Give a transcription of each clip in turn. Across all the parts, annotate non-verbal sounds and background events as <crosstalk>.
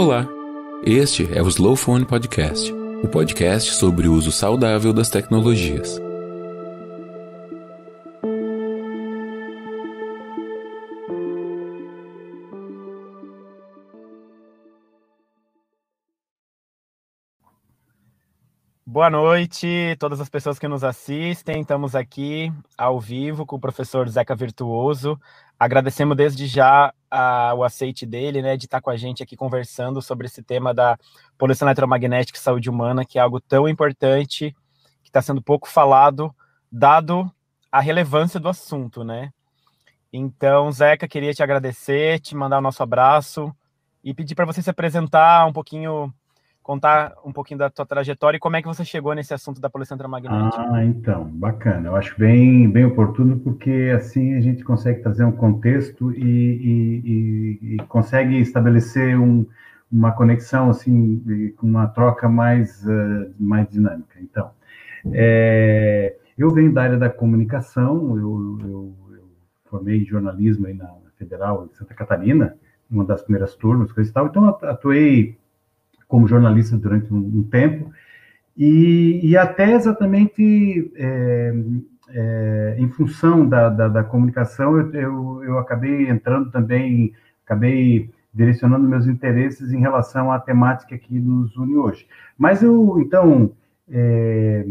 Olá, este é o Slow Phone Podcast, o podcast sobre o uso saudável das tecnologias. Boa noite, todas as pessoas que nos assistem. Estamos aqui ao vivo com o professor Zeca Virtuoso. Agradecemos desde já a, o aceite dele, né, de estar com a gente aqui conversando sobre esse tema da poluição eletromagnética e saúde humana, que é algo tão importante, que está sendo pouco falado, dado a relevância do assunto, né? Então, Zeca, queria te agradecer, te mandar o nosso abraço e pedir para você se apresentar um pouquinho contar um pouquinho da tua trajetória e como é que você chegou nesse assunto da poluição eletromagnética. Ah, então, bacana. Eu acho bem, bem oportuno porque assim a gente consegue trazer um contexto e, e, e, e consegue estabelecer um, uma conexão assim, com uma troca mais, uh, mais dinâmica. Então, é, eu venho da área da comunicação, eu, eu, eu formei jornalismo aí na Federal de Santa Catarina, uma das primeiras turmas, coisa e tal, então atuei como jornalista durante um, um tempo, e, e, até exatamente é, é, em função da, da, da comunicação, eu, eu, eu, acabei entrando também, acabei direcionando meus interesses em relação à temática que nos une hoje. Mas eu, então, é,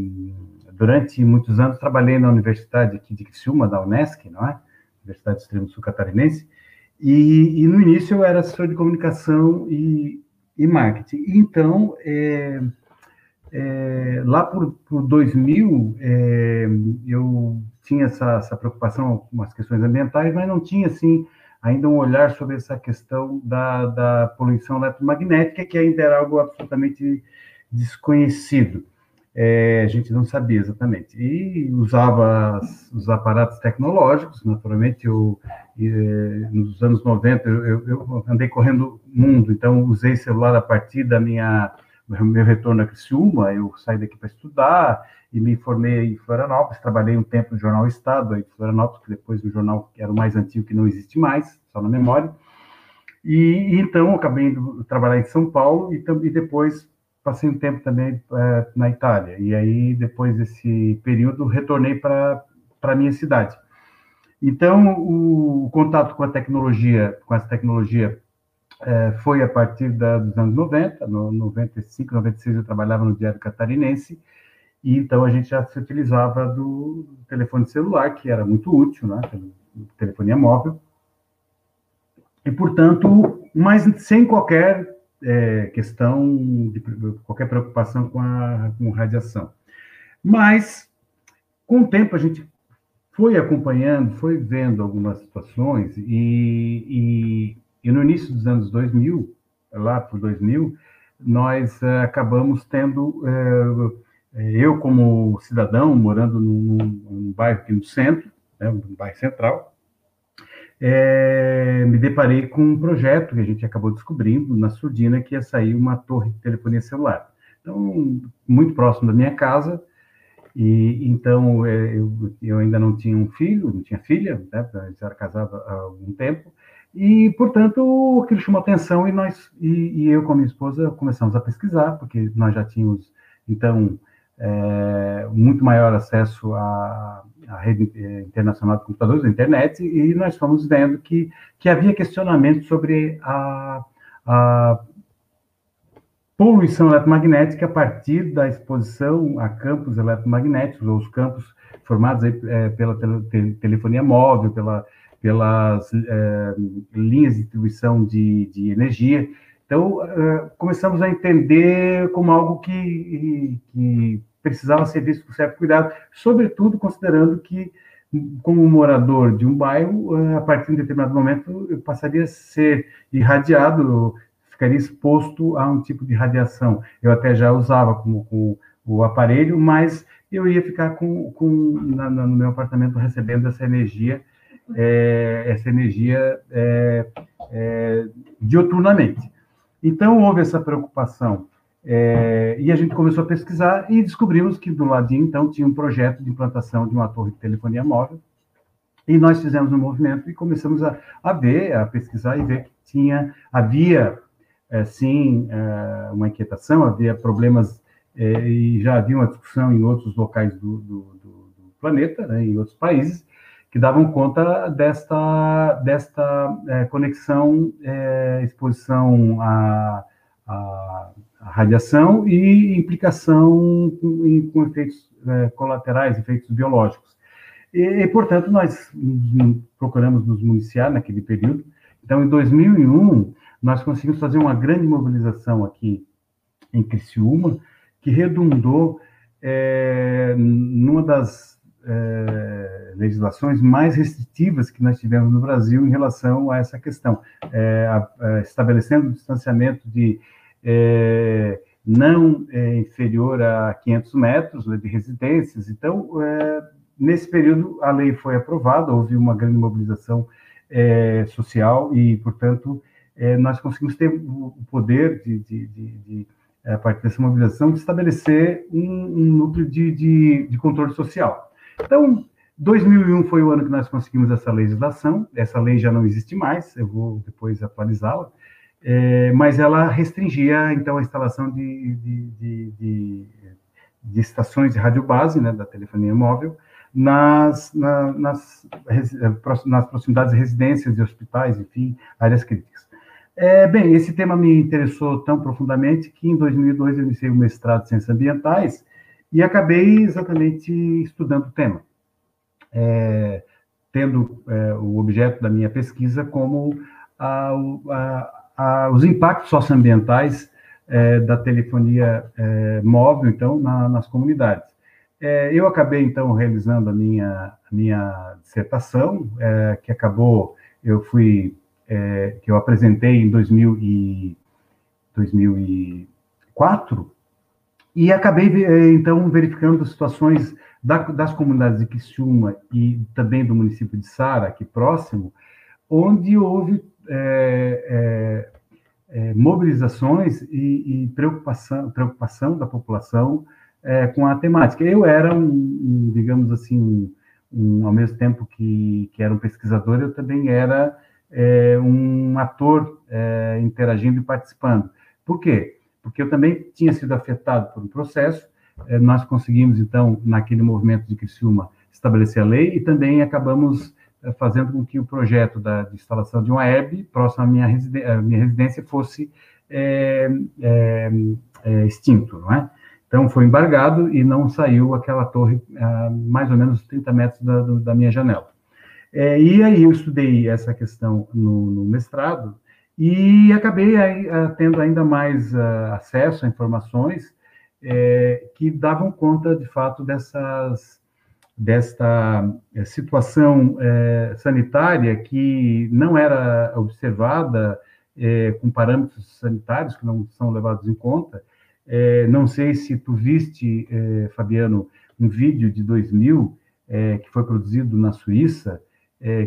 durante muitos anos, trabalhei na Universidade aqui de Criciúma, da Unesc, não é? Universidade do Extremo Sul Catarinense, e, e no início eu era assessor de comunicação e, e marketing. Então, é, é, lá por, por 2000, é, eu tinha essa, essa, preocupação com as questões ambientais, mas não tinha, assim, ainda um olhar sobre essa questão da, da poluição eletromagnética, que ainda era algo absolutamente desconhecido. É, a gente não sabia exatamente. E usava os aparatos tecnológicos, naturalmente, eu, é, nos anos 90, eu, eu, andei correndo mundo, então usei celular a partir da minha meu retorno a Criciúma, eu saí daqui para estudar e me formei em Florianópolis, trabalhei um tempo no Jornal Estado, aí Florianópolis, que depois o jornal que era o mais antigo, que não existe mais, só na memória, e, então acabei indo trabalhar em São Paulo e, e depois passei um tempo também é, na Itália. E aí, depois desse período, retornei para a minha cidade. Então, o, o, contato com a tecnologia, com essa tecnologia, é, foi a partir da, dos anos 90, no 95, 96 eu trabalhava no Diário Catarinense, e então a gente já se utilizava do telefone celular, que era muito útil, né, telefonia móvel, e portanto, mas sem qualquer é, questão de qualquer preocupação com a com radiação. Mas, com o tempo, a gente foi acompanhando, foi vendo algumas situações, e, e, e no início dos anos 2000, lá por 2000, nós é, acabamos tendo, é, eu como cidadão, morando num, num bairro aqui no centro, né, um bairro central, é, me deparei com um projeto que a gente acabou descobrindo na Surdina, que ia sair uma torre de telefonia celular. Então, muito próximo da minha casa, e então é, eu, eu ainda não tinha um filho, não tinha filha, né, a gente era casado há algum tempo, e, portanto, aquilo chamou atenção e nós, e, e eu com a minha esposa começamos a pesquisar, porque nós já tínhamos, então, é, muito maior acesso à, à, rede é, internacional de computadores, à internet, e nós fomos vendo que, que havia questionamento sobre a, a poluição eletromagnética a partir da exposição a campos eletromagnéticos, ou os campos formados aí, é, pela tele, telefonia móvel, pela, pelas é, linhas de distribuição de, de energia. Então, uh, começamos a entender como algo que, que precisava ser visto com certo cuidado, sobretudo considerando que, como morador de um bairro, uh, a partir de um determinado momento, eu passaria a ser irradiado, ficaria exposto a um tipo de radiação. Eu até já usava como, com o aparelho, mas eu ia ficar com, com na, no meu apartamento recebendo essa energia, é, essa energia é, é, dioturnamente. Então, houve essa preocupação. É, e a gente começou a pesquisar e descobrimos que do ladinho, então, tinha um projeto de implantação de uma torre de telefonia móvel. E nós fizemos um movimento e começamos a, a ver, a pesquisar e ver que tinha, havia é, sim é, uma inquietação, havia problemas é, e já havia uma discussão em outros locais do, do, do, do planeta, né, em outros países, que davam conta desta, desta é, conexão, é, exposição à, à, radiação e implicação com, com efeitos é, colaterais, efeitos biológicos. E, e, portanto, nós procuramos nos municiar naquele período. Então, em 2001, nós conseguimos fazer uma grande mobilização aqui em Criciúma, que redundou é, numa das é, legislações mais restritivas que nós tivemos no Brasil em relação a essa questão, é, a, a, estabelecendo um distanciamento de é, não é, inferior a 500 metros né, de residências. Então, é, nesse período, a lei foi aprovada, houve uma grande mobilização é, social e, portanto, nós conseguimos ter o poder de, de, de, de a partir dessa mobilização, de estabelecer um, um núcleo de, de, de, controle social. Então, 2001 foi o ano que nós conseguimos essa legislação, essa lei já não existe mais, eu vou depois atualizá-la, é, mas ela restringia, então, a instalação de, de, de, de estações de radiobase, né, da telefonia móvel, nas, na, nas, nas proximidades de residências e hospitais, enfim, áreas críticas. É, bem, esse tema me interessou tão profundamente que em 2002 eu iniciei o mestrado em Ciências Ambientais e acabei exatamente estudando o tema, é, tendo é, o objeto da minha pesquisa como a, a, a, os impactos socioambientais é, da telefonia é, móvel, então, na, nas comunidades. É, eu acabei, então, realizando a minha, a minha dissertação, que acabou, eu fui, que eu apresentei em 2000 e, 2004, e acabei, eh, então, verificando situações da, das comunidades de Criciúma e também do município de Sara, aqui próximo, onde houve é, é, é, mobilizações e, e, preocupação, preocupação da população com a temática. Eu era um, um digamos assim, um, um, ao mesmo tempo que, que era um pesquisador, eu também era um ator interagindo e participando. Por quê? porque eu também tinha sido afetado por um processo. Nós conseguimos, então, naquele movimento de Criciúma, estabelecer a lei e também acabamos fazendo com que o projeto da, de instalação de uma herb próximo à minha, residência, minha residência fosse é, é, é, extinto, não é? Então, foi embargado e não saiu aquela torre a mais ou menos 30 metros da, da minha janela. É, e aí eu estudei essa questão no, no mestrado, e acabei aí, uh, tendo ainda mais uh, acesso a informações é, que davam conta, de fato, dessas, desta é, situação é, sanitária que não era observada é, com parâmetros sanitários que não são levados em conta. É, não sei se tu viste, Fabiano, um vídeo de 2000 que foi produzido na Suíça,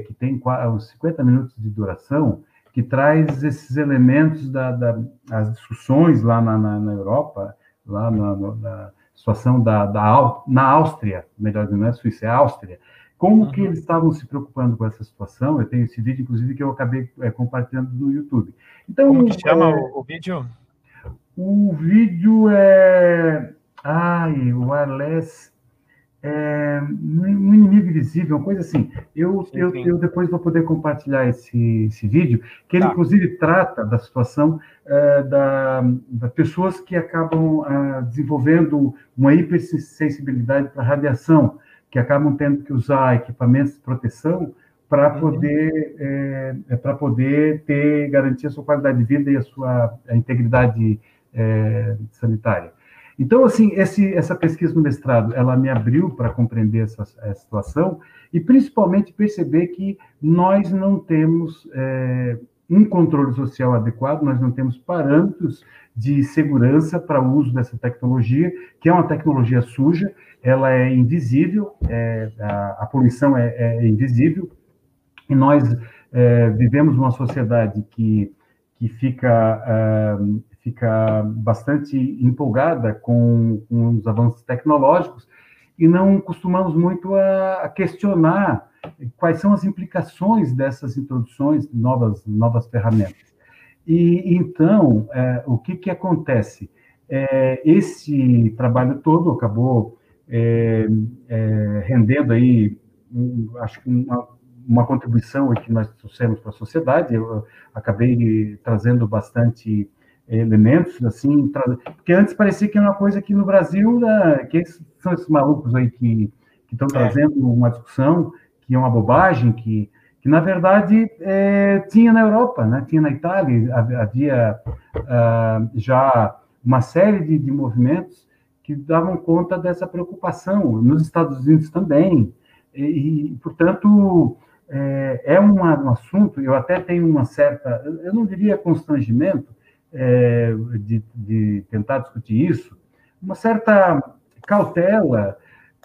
que tem uns 50 minutos de duração, que traz esses elementos das da, da discussões lá na, na, na Europa, lá na, na situação da, da, na Áustria, melhor dizendo, não é Suíça, é Áustria, como uhum. que eles estavam se preocupando com essa situação. Eu tenho esse vídeo, inclusive, que eu acabei é, compartilhando no YouTube. Então, como que chama é, o, o, vídeo? O vídeo é... Ai, o Arles é, um inimigo invisível, uma coisa assim. Eu, sim, eu, sim. eu depois vou poder compartilhar esse, esse vídeo, que ele, tá. inclusive, trata da situação é, da, da pessoas que acabam é, desenvolvendo uma hipersensibilidade para radiação, que acabam tendo que usar equipamentos de proteção para uhum. poder é, é para poder ter garantir a sua qualidade de vida e a sua a integridade é, sanitária. Então, assim, esse, essa pesquisa no mestrado, ela me abriu para compreender essa, essa, situação e, principalmente, perceber que nós não temos é, um controle social adequado, nós não temos parâmetros de segurança para o uso dessa tecnologia, que é uma tecnologia suja, ela é invisível, é, a, a, poluição é, é, invisível, e nós é, vivemos uma sociedade que, que fica fica bastante empolgada com, com os avanços tecnológicos e não costumamos muito a, a, questionar quais são as implicações dessas introduções de novas, novas ferramentas. E então, é, o que, que acontece? É, esse trabalho todo acabou é, é rendendo aí, um, acho que uma, uma contribuição que nós trouxemos para a sociedade. Eu acabei trazendo bastante elementos, assim, porque antes parecia que era uma coisa que no Brasil, né, que são esses malucos aí que estão é. trazendo uma discussão que é uma bobagem, que, que na verdade é, tinha na Europa, né? tinha na Itália, havia uh, já uma série de, de movimentos que davam conta dessa preocupação, nos Estados Unidos também, e, e portanto, é, é uma, um assunto, eu até tenho uma certa, eu não diria constrangimento, é, de, de, tentar discutir isso, uma certa cautela,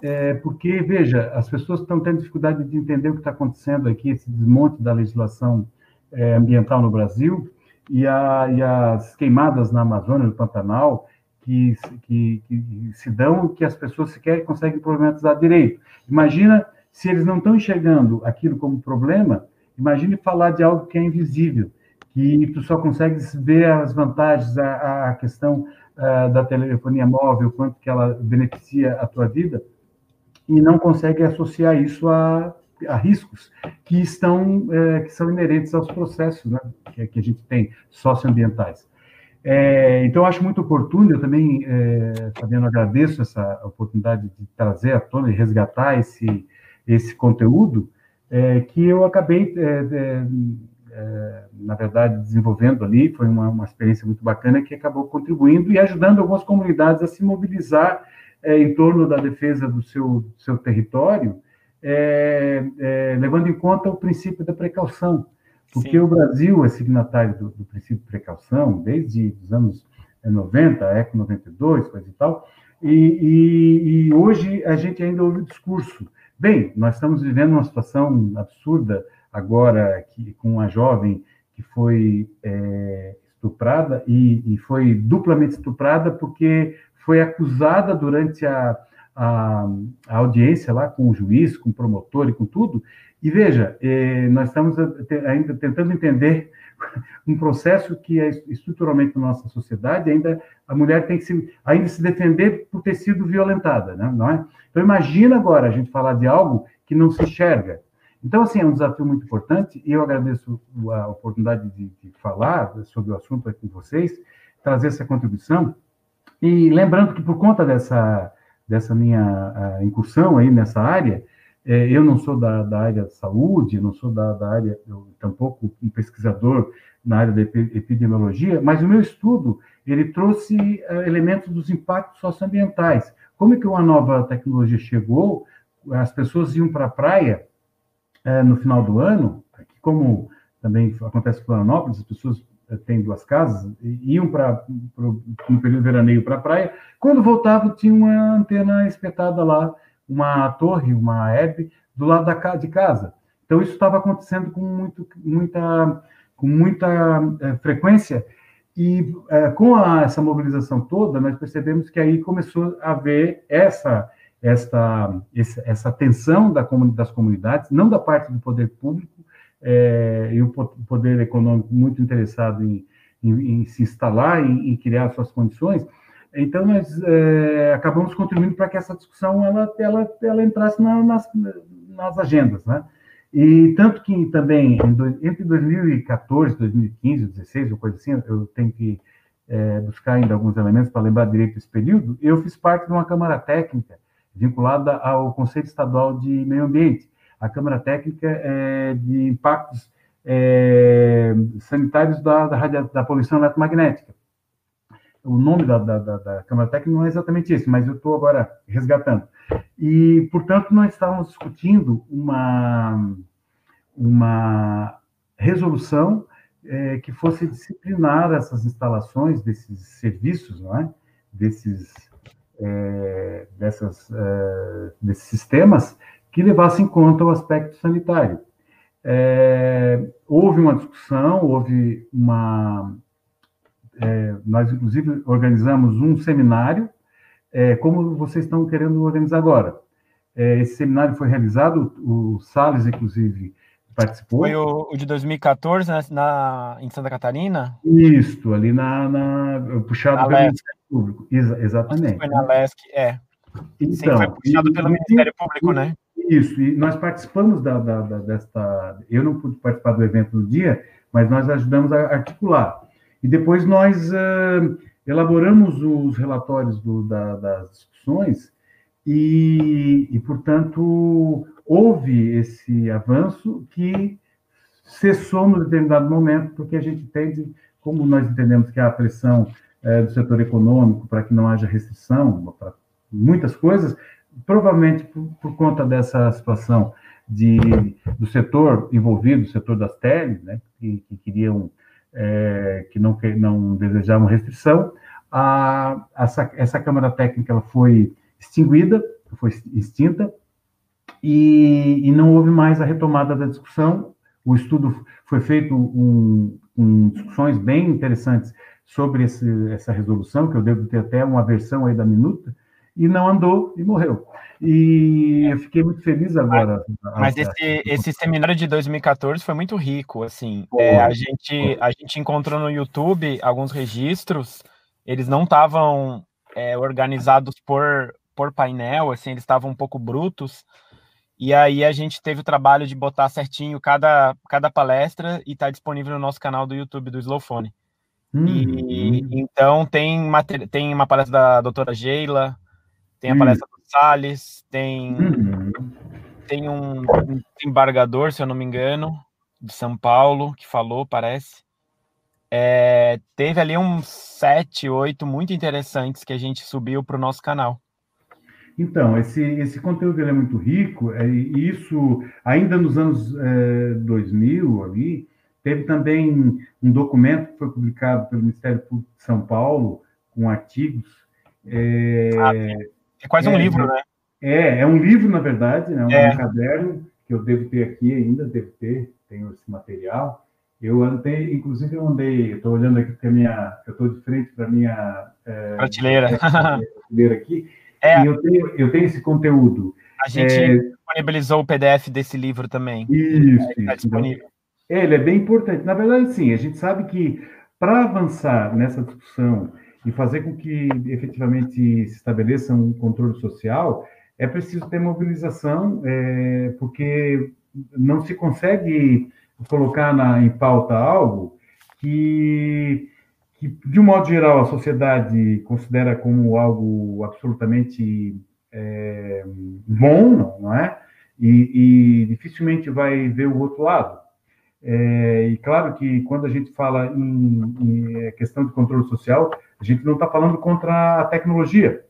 é, porque, veja, as pessoas estão tendo dificuldade de entender o que está acontecendo aqui, esse desmonte da legislação é, ambiental no Brasil e, a, e, as queimadas na Amazônia, no Pantanal, que, que, que se dão que as pessoas sequer conseguem problematizar direito. Imagina se eles não estão enxergando aquilo como problema, imagine falar de algo que é invisível que tu só consegue ver as vantagens, a, a questão uh, da telefonia móvel, quanto que ela beneficia a tua vida, e não consegue associar isso a, a riscos que estão é, que são inerentes aos processos né, que, que a gente tem socioambientais. É, então, acho muito oportuno, eu também, é, Fabiano, agradeço essa oportunidade de trazer à tona e resgatar esse, esse conteúdo, é, que eu acabei é, na verdade, desenvolvendo ali, foi uma, uma experiência muito bacana que acabou contribuindo e ajudando algumas comunidades a se mobilizar é, em torno da defesa do seu, seu território, é, é, levando em conta o princípio da precaução, porque Sim. o Brasil é signatário do, do, princípio de precaução desde os anos 90, a ECO 92, coisa e tal, e, e, e hoje a gente ainda ouve o discurso. Bem, nós estamos vivendo uma situação absurda agora que, com uma jovem que foi é, estuprada e, e, foi duplamente estuprada porque foi acusada durante a, a, a, audiência lá com o juiz, com o promotor e com tudo. E veja, é, nós estamos ainda tentando entender <laughs> um processo que é estruturalmente na nossa sociedade, ainda a mulher tem que se, ainda se defender por ter sido violentada, né? não é? Então imagina agora a gente falar de algo que não se enxerga, então, assim, é um desafio muito importante e eu agradeço a oportunidade de, de falar sobre o assunto aqui com vocês, trazer essa contribuição. E lembrando que por conta dessa, dessa minha incursão aí nessa área, é, eu não sou da, da área de saúde, não sou da, da área, eu, tampouco um pesquisador na área da epidemiologia, mas o meu estudo, ele trouxe é, elementos dos impactos socioambientais. Como é que uma nova tecnologia chegou, as pessoas iam para a praia é, no final do ano, aqui como também acontece em Florianópolis, as pessoas é, têm duas casas, iam para no período veraneio para a praia, quando voltavam tinha uma antena espetada lá, uma torre, uma hebe, do lado da, de casa. Então isso estava acontecendo com muito, muita, com muita é, frequência e é, com a, essa mobilização toda, nós percebemos que aí começou a haver essa esta, essa tensão da, das comunidades, não da parte do poder público, é, e o poder econômico muito interessado em, em, em se instalar, em, em, criar suas condições. Então, nós é, acabamos contribuindo para que essa discussão ela, ela, ela entrasse na, nas, nas agendas, né? E tanto que também, entre 2014, 2015, 2016, ou coisa assim, eu tenho que é, buscar ainda alguns elementos para lembrar direito desse período, eu fiz parte de uma Câmara Técnica vinculada ao Conselho Estadual de Meio Ambiente, a Câmara Técnica é, de Impactos é, Sanitários da, da, da, Poluição Eletromagnética. O nome da, da, da, Câmara Técnica não é exatamente esse, mas eu estou agora resgatando. E, portanto, nós estávamos discutindo uma, uma resolução é, que fosse disciplinar essas instalações desses serviços, não é? desses é, dessas, é, desses sistemas que levassem em conta o aspecto sanitário. É, houve uma discussão, houve uma. É, nós, inclusive, organizamos um seminário, é, como vocês estão querendo organizar agora. É, esse seminário foi realizado, o Salles, inclusive, participou. Foi o, o de 2014 né, na, em Santa Catarina? Isso, ali na, na puxado na pelo Público. Exa, exatamente. Foi na LESC, é. Então, Sim, foi puxado e- pelo e- Ministério Público, né? Isso, e nós participamos da, da, da- desta. Eu não pude participar do evento no dia, mas nós ajudamos a articular. E depois nós ah, elaboramos os relatórios do- da- das discussões, e, e, portanto, houve esse avanço que cessou no determinado momento, porque a gente entende, como nós entendemos que há pressão eh, do setor econômico para que não haja restrição para muitas coisas, provavelmente por, por conta dessa situação de, do setor envolvido, do setor das teles, né, que, que queriam, eh, que não, não desejavam restrição, a, essa, essa Câmara Técnica ela foi extinguida, foi extinta, e, e não houve mais a retomada da discussão. O estudo foi feito um, um discussões bem interessantes sobre esse, essa resolução, que eu devo ter até uma versão aí da minuta, e não andou e morreu. E eu fiquei muito feliz agora. Mas esse, esse seminário de 2014 foi muito rico, assim. É, a, gente, a gente encontrou no YouTube alguns registros, eles não estavam é, organizados por, por painel, assim, eles estavam um pouco brutos. E aí a gente teve o trabalho de botar certinho cada, cada palestra e está disponível no nosso canal do YouTube do Slowphone. Hum, E, hum, então tem, tem uma palestra da doutora Geila, tem a Hum. palestra do Salles, tem hum, tem um, um embargador, se eu não me engano, de São Paulo, que falou, parece. É, teve ali uns sete, oito muito interessantes que a gente subiu para o nosso canal. Então, esse, esse conteúdo é muito rico, é, e isso, ainda nos anos eh, 2000, ali, teve também um documento que foi publicado pelo Ministério Público de São Paulo, com artigos. É, Ah, É quase um É, livro, né? é, é um livro, na verdade, né, um, É. caderno, que eu devo ter aqui ainda, devo ter, tenho esse material. Eu andei, inclusive eu andei, estou olhando aqui porque a minha, eu estou de frente para a minha eh, Prateleira. prateleira aqui, <laughs> É. e eu tenho, eu tenho esse conteúdo. A gente É, disponibilizou o PDF desse livro também. Isso, Está isso. disponível. É, Ele é bem importante. Na verdade, sim, a gente sabe que para avançar nessa discussão e fazer com que efetivamente se estabeleça um controle social, é preciso ter mobilização, é, porque não se consegue colocar na, em pauta algo que, que, de um modo geral, a sociedade considera como algo absolutamente é, bom, não, é? E, e dificilmente vai ver o outro lado. É, e claro que quando a gente fala em, em questão de controle social, a gente não está falando contra a tecnologia,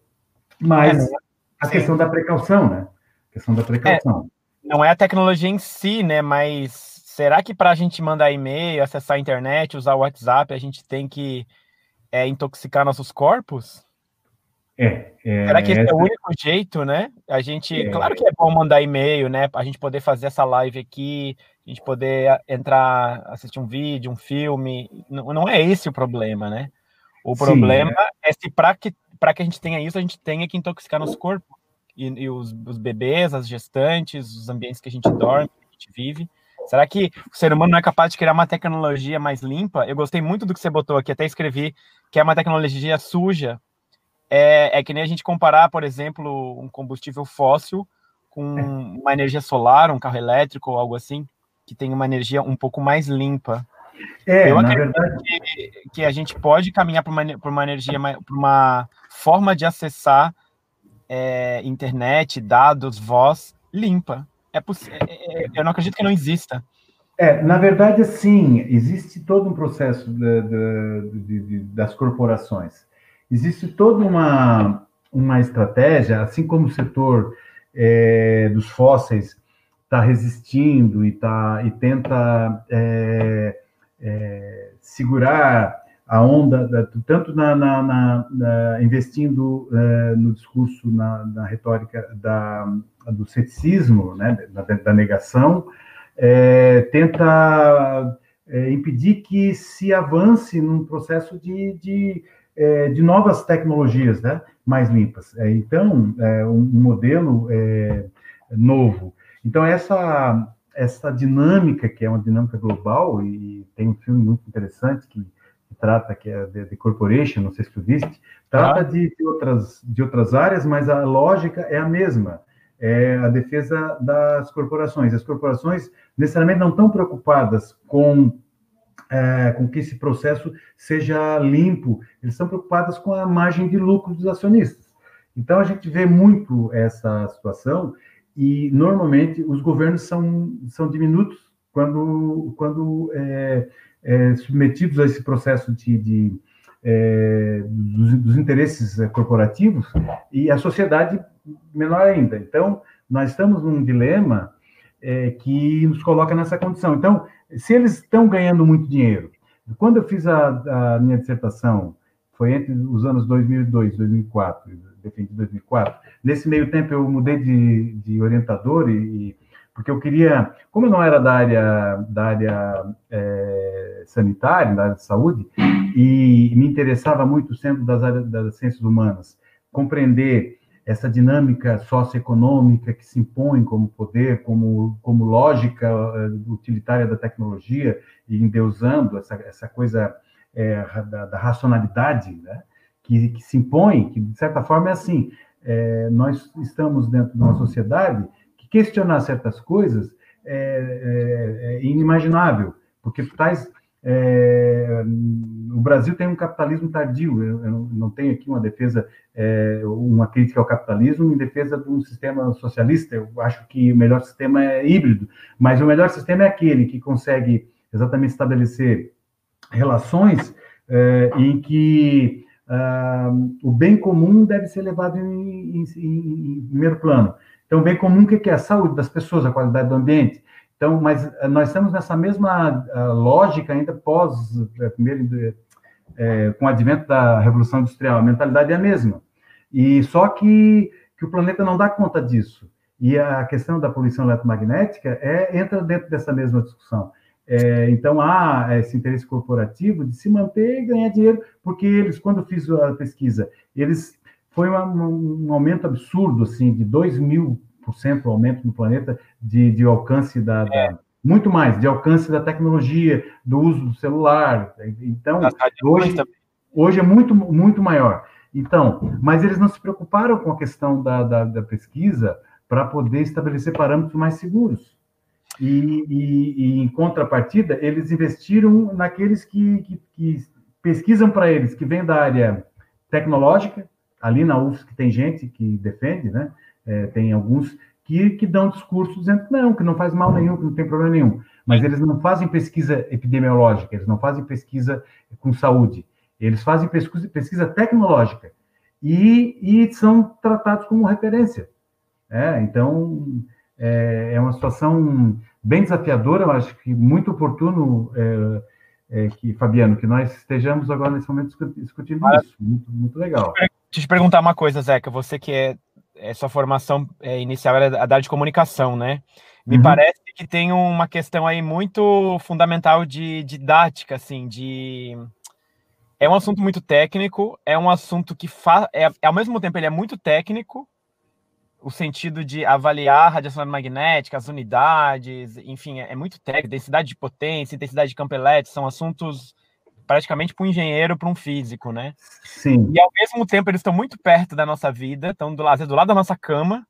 mas É, a sim. questão da precaução, né? A questão da precaução. Não é a tecnologia em si, né? Mas será que para a gente mandar e-mail, acessar a internet, usar o WhatsApp, a gente tem que é, intoxicar nossos corpos? É. é Será que esse é o único jeito, né? A gente, É. claro que é bom mandar e-mail, né? A gente poder fazer essa live aqui, a gente poder entrar, assistir um vídeo, um filme. Não, não é esse o problema, né? O Sim, problema é se para que para que a gente tenha isso, a gente tenha que intoxicar nosso corpo e, e os, os bebês, as gestantes, os ambientes que a gente dorme, que a gente vive. Será que o ser humano não é capaz de criar uma tecnologia mais limpa? Eu gostei muito do que você botou aqui, até escrevi que é uma tecnologia suja, é, é que nem a gente comparar, por exemplo, um combustível fóssil com uma energia solar, um carro elétrico ou algo assim, que tem uma energia um pouco mais limpa. É, Eu acredito verdade, que, que a gente pode caminhar para uma, pra uma energia, para uma forma de acessar é, internet, dados, voz limpa. É possi- é- é- eu não acredito que não exista. É, na verdade, sim, existe todo um processo da- de- de- das corporações. Existe toda uma, uma estratégia, assim como o setor é, dos fósseis está resistindo e, tá, e tenta é, é, segurar a onda, da- tanto na, na- na- na- investindo é, no discurso, na retórica da, do ceticismo, né, da, da negação, é, tenta é, impedir que se avance num processo de, de, é, de novas tecnologias né, mais limpas. É, então, é, um, um modelo é, novo. Então, essa, essa dinâmica, que é uma dinâmica global, e tem um filme muito interessante que, que trata, que é The, Corporation, não sei se tu viste, trata ah. de, de, outras, de outras áreas, mas a lógica é a mesma, é a defesa das corporações. As corporações necessariamente não estão preocupadas com é, com que esse processo seja limpo, eles estão preocupados com a margem de lucro dos acionistas. Então, a gente vê muito essa situação e, normalmente, os governos são, são diminutos quando, quando é, é, submetidos a esse processo de, de é, dos, dos, interesses corporativos e a sociedade menor ainda. Então, nós estamos num dilema é, que nos coloca nessa condição. Então, se eles estão ganhando muito dinheiro, quando eu fiz a, a minha dissertação, foi entre os anos 2002 e 2004, defendi 2004. Nesse meio tempo eu mudei de, de orientador e, porque eu queria, como eu não era da área da área é, sanitária, da área de saúde, e me interessava muito sendo das áreas das ciências humanas, compreender essa dinâmica socioeconômica que se impõe como poder, como, como lógica uh, utilitária da tecnologia, e endeusando essa, essa coisa é, da, da, racionalidade, né? que, que, se impõe, que de certa forma é assim, é, nós estamos dentro de uma sociedade que questionar certas coisas é, é, é inimaginável, porque tais o Brasil tem um capitalismo tardio. Eu, eu não tenho aqui uma defesa, é, uma crítica ao capitalismo em defesa de um sistema socialista. Eu acho que o melhor sistema é híbrido, mas o melhor sistema é aquele que consegue exatamente estabelecer relações é, em que ah, o bem comum deve ser levado em, em, em, em primeiro plano. Então, o bem comum, o que é? A saúde das pessoas, a qualidade do ambiente, então, mas eh, nós estamos nessa mesma uh, lógica ainda pós, uh, uh, com o advento da Revolução Industrial. A mentalidade é a mesma. E só que, que o planeta não dá conta disso. E a questão da poluição eletromagnética é, entra dentro dessa mesma discussão. É, então, há esse interesse corporativo de se manter e ganhar dinheiro, porque eles, quando eu fiz a pesquisa, eles foi uma, um aumento absurdo, assim, de 2 mil o aumento no planeta de, de alcance da, é. da, muito mais, de alcance da tecnologia, do uso do celular. Então, hoje, hoje é muito, muito maior. Então, mas eles não se preocuparam com a questão da, da, da pesquisa para poder estabelecer parâmetros mais seguros. E, e, e, em contrapartida, eles investiram naqueles que, que, que pesquisam para eles, que vêm da área tecnológica, ali na UFS que tem gente que defende, né? É, tem alguns que, que dão discursos dizendo que não, que não faz mal nenhum, que não tem problema nenhum. Mas eles não fazem pesquisa epidemiológica, eles não fazem pesquisa com saúde, eles fazem pesquisa, pesquisa tecnológica e, e são tratados como referência. É, então, é, é, uma situação bem desafiadora, eu acho que muito oportuno é, é, que, Fabiano, que nós estejamos agora nesse momento discutindo isso. Muito, muito legal. Deixa eu te perguntar uma coisa, Zeca, você que é, sua formação é, inicial era a da de comunicação, né? Me uhum. parece que tem uma questão aí muito fundamental de didática, assim, de é um assunto muito técnico, é um assunto que faz, é, ao mesmo tempo ele é muito técnico, o sentido de avaliar a radiação magnética, as unidades, enfim, é, é muito técnico, densidade de potência, intensidade de campo elétrico, são assuntos praticamente para um engenheiro, para um físico, né? Sim. E ao mesmo tempo eles estão muito perto da nossa vida, estão do lado, do lado da nossa cama,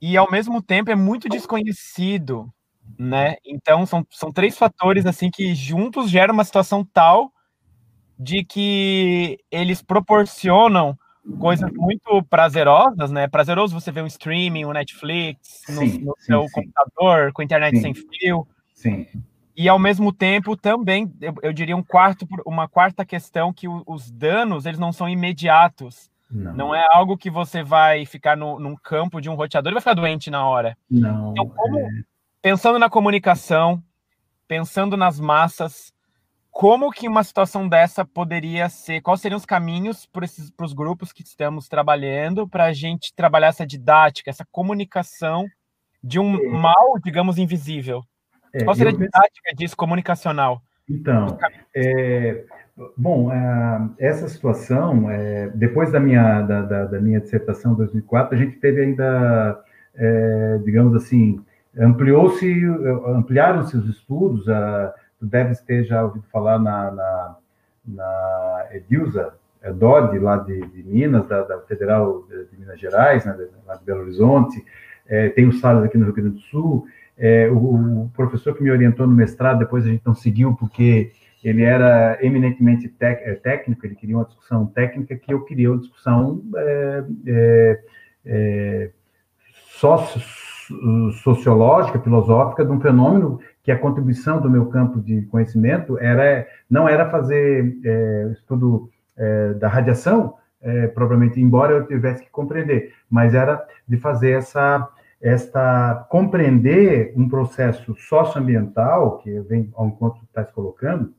e ao mesmo tempo é muito desconhecido, né? Então são, são três fatores assim que juntos geram uma situação tal de que eles proporcionam coisas muito prazerosas, né? Prazeroso você ver um streaming, um Netflix no, sim, no seu sim. computador, com internet sem fio. Sim. E ao mesmo tempo também, eu, eu diria um quarto, uma quarta questão que o, os danos eles não são imediatos. Não. não é algo que você vai ficar no, num campo de um roteador e vai ficar doente na hora. Não. Então, como, é... pensando na comunicação, pensando nas massas, como que uma situação dessa poderia ser? Quais seriam os caminhos para os grupos que estamos trabalhando para a gente trabalhar essa didática, essa comunicação de um mal, digamos, invisível? É, Qual seria a didática disso, comunicacional? Então, é, bom, é, essa situação, é, depois da minha, da, da, da, minha dissertação em 2004, a gente teve ainda, é, digamos assim, ampliou-se, ampliaram-se os estudos, a, tu deves ter já ouvido falar na, na, na Edilza, é Dodi, lá de, de Minas, da, da, Federal de Minas Gerais, né, lá de Belo Horizonte, é, tem o Salles aqui no Rio Grande do Sul, é, o, o, professor que me orientou no mestrado, depois a gente não seguiu, porque ele era eminentemente tec, é, técnico, ele queria uma discussão técnica, que eu queria uma discussão é, é, é socio, sociológica, filosófica, de um fenômeno que a contribuição do meu campo de conhecimento era não era fazer é, estudo é, da radiação, é, propriamente, embora eu tivesse que compreender, mas era de fazer essa, esta compreender um processo socioambiental, que vem ao encontro que está se colocando,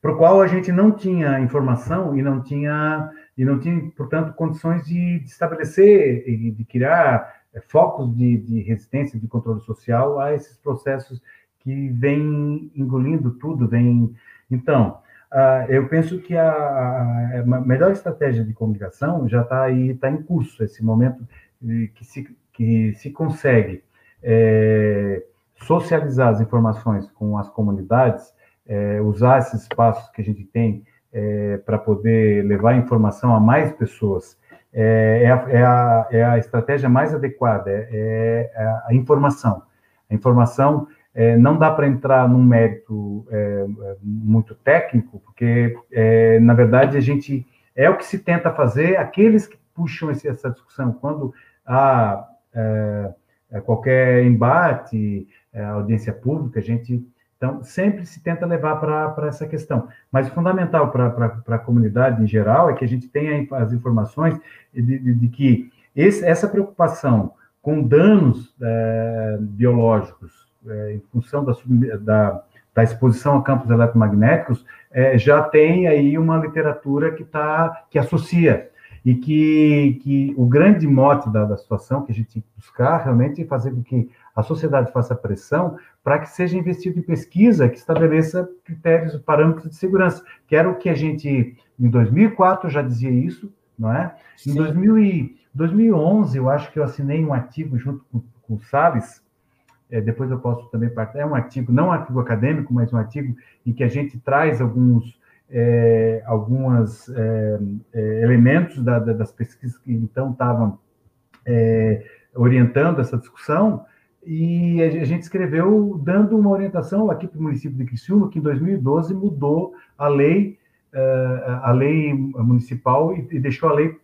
para o qual a gente não tinha informação e não tinha, e não tinha portanto, condições de, de estabelecer e de criar é, focos de, de resistência, de controle social a esses processos que vêm engolindo tudo, vem... Então, Uh, eu penso que a, a, melhor estratégia de comunicação já está aí, está em curso, esse momento que se, que se consegue é, socializar as informações com as comunidades, é, usar esses espaços que a gente tem é, para poder levar informação a mais pessoas, é, é, a, é, a, a estratégia mais adequada, é, é a informação. A informação é, não dá para entrar num mérito é, muito técnico, porque, é, na verdade, a gente é o que se tenta fazer, aqueles que puxam esse, essa discussão, quando há é, qualquer embate, é, audiência pública, a gente então, sempre se tenta levar para essa questão. Mas o fundamental para a comunidade em geral é que a gente tenha as informações de, de, de que esse, essa preocupação com danos é, biológicos é, em função da, da, da, exposição a campos eletromagnéticos, é, já tem aí uma literatura que, tá, que associa e que, que o grande mote da, da situação que a gente tem que buscar realmente é fazer com que a sociedade faça pressão para que seja investido em pesquisa que estabeleça critérios, parâmetros de segurança, que era o que a gente, em 2004, já dizia isso, não é? Em 2000 e, 2011, eu acho que eu assinei um artigo junto com, com o Salles, é, depois eu posso também partilhar, é um artigo, não um artigo acadêmico, mas um artigo em que a gente traz alguns é, algumas é, é elementos da, da, das pesquisas que então estavam é, orientando essa discussão, e a gente escreveu dando uma orientação aqui para o município de Criciúma, que em 2012 mudou a lei é, a lei municipal e deixou a lei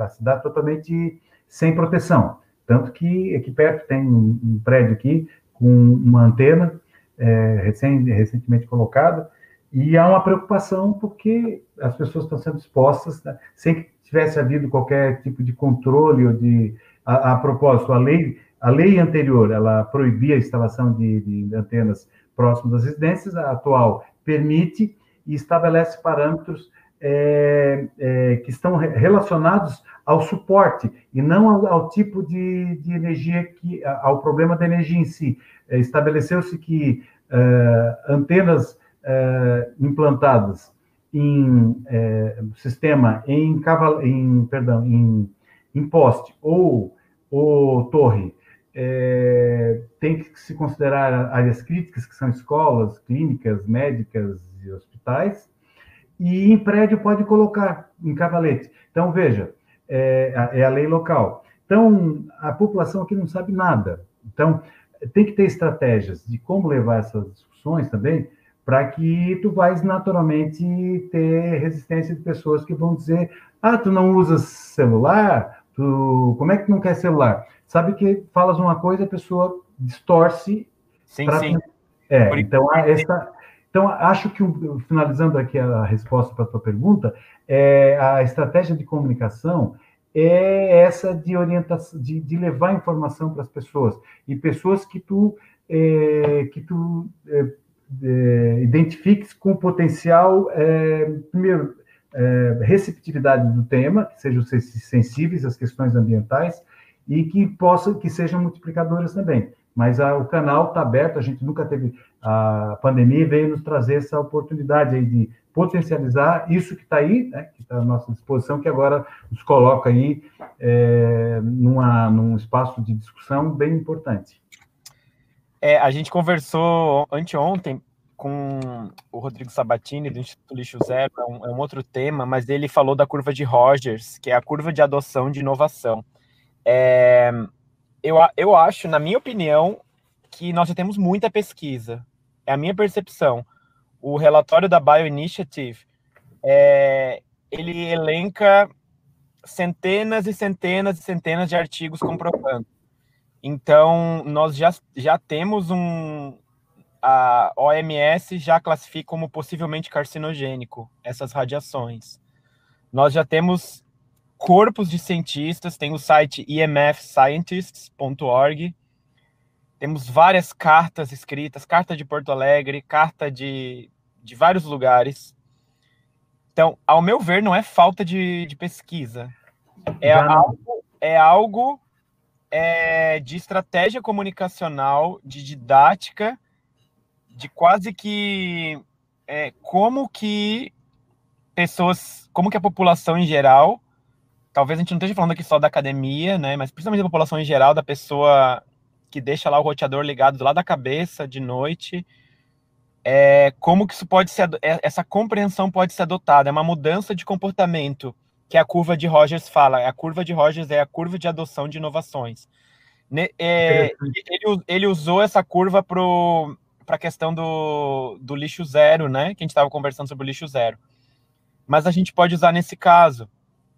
a cidade totalmente sem proteção. Tanto que aqui perto tem um, um prédio aqui com uma antena é, recém, recentemente colocada, e há uma preocupação porque as pessoas estão sendo expostas, né, sem que tivesse havido qualquer tipo de controle ou de... A, a propósito, a lei, a lei anterior, ela proibia a instalação de, de antenas próximas das residências, a atual permite e estabelece parâmetros é, é, que estão relacionados ao suporte e não ao, ao tipo de, de, energia que ao problema da energia em si. É, Estabeleceu-se que é, antenas é, implantadas em é, sistema em, caval, em perdão em, em poste ou, ou torre tem que se considerar áreas críticas que são escolas, clínicas, médicas e hospitais e em prédio pode colocar em cavalete. Então veja é, é a lei local. Então, a população aqui não sabe nada. Então, tem que ter estratégias de como levar essas discussões também, para que tu vais naturalmente ter resistência de pessoas que vão dizer, ah, tu não usas celular? Tu, como é que não quer celular? Sabe que falas uma coisa, a pessoa distorce. Sim, pra... sim. É, então, essa, então, acho que, finalizando aqui a resposta para a tua pergunta, é, a estratégia de comunicação é essa de orientação, de, de levar informação para as pessoas e pessoas que tu é, que tu é, é, identifiques com potencial é, primeiro é, receptividade do tema, que sejam sensíveis às questões ambientais e que possam que sejam multiplicadoras também. Mas a, o canal está aberto, a gente nunca teve a pandemia veio nos trazer essa oportunidade aí de potencializar isso que está aí, né, que está à nossa disposição, que agora nos coloca aí é, numa, num espaço de discussão bem importante. É, a gente conversou anteontem com o Rodrigo Sabatini, do Instituto Lixo Zero, é um, é um, outro tema, mas ele falou da curva de Rogers, que é a curva de adoção de inovação. É, eu, eu acho, na minha opinião, que nós já temos muita pesquisa. É a minha percepção. O relatório da Bioinitiative, é, ele elenca centenas e centenas e centenas de artigos comprovando. Então, nós já, já temos um. A OMS já classifica como possivelmente carcinogênico essas radiações. Nós já temos corpos de cientistas, tem o site emfscientists.org, temos várias cartas escritas, carta de Porto Alegre, carta de, de vários lugares. Então, ao meu ver, não é falta de, de pesquisa. É algo, é algo é, de estratégia comunicacional, de didática, de quase que é, como que pessoas, como que a população em geral, talvez a gente não esteja falando aqui só da academia, né, mas principalmente da população em geral, da pessoa que deixa lá o roteador ligado do lado da cabeça de noite, é, como que isso pode ser, é, essa compreensão pode ser adotada, é uma mudança de comportamento que a curva de Rogers fala. A curva de Rogers é a curva de adoção de inovações. É, ele, ele, usou essa curva para a questão do, do lixo zero, né? Que a gente estava conversando sobre o lixo zero. Mas a gente pode usar nesse caso.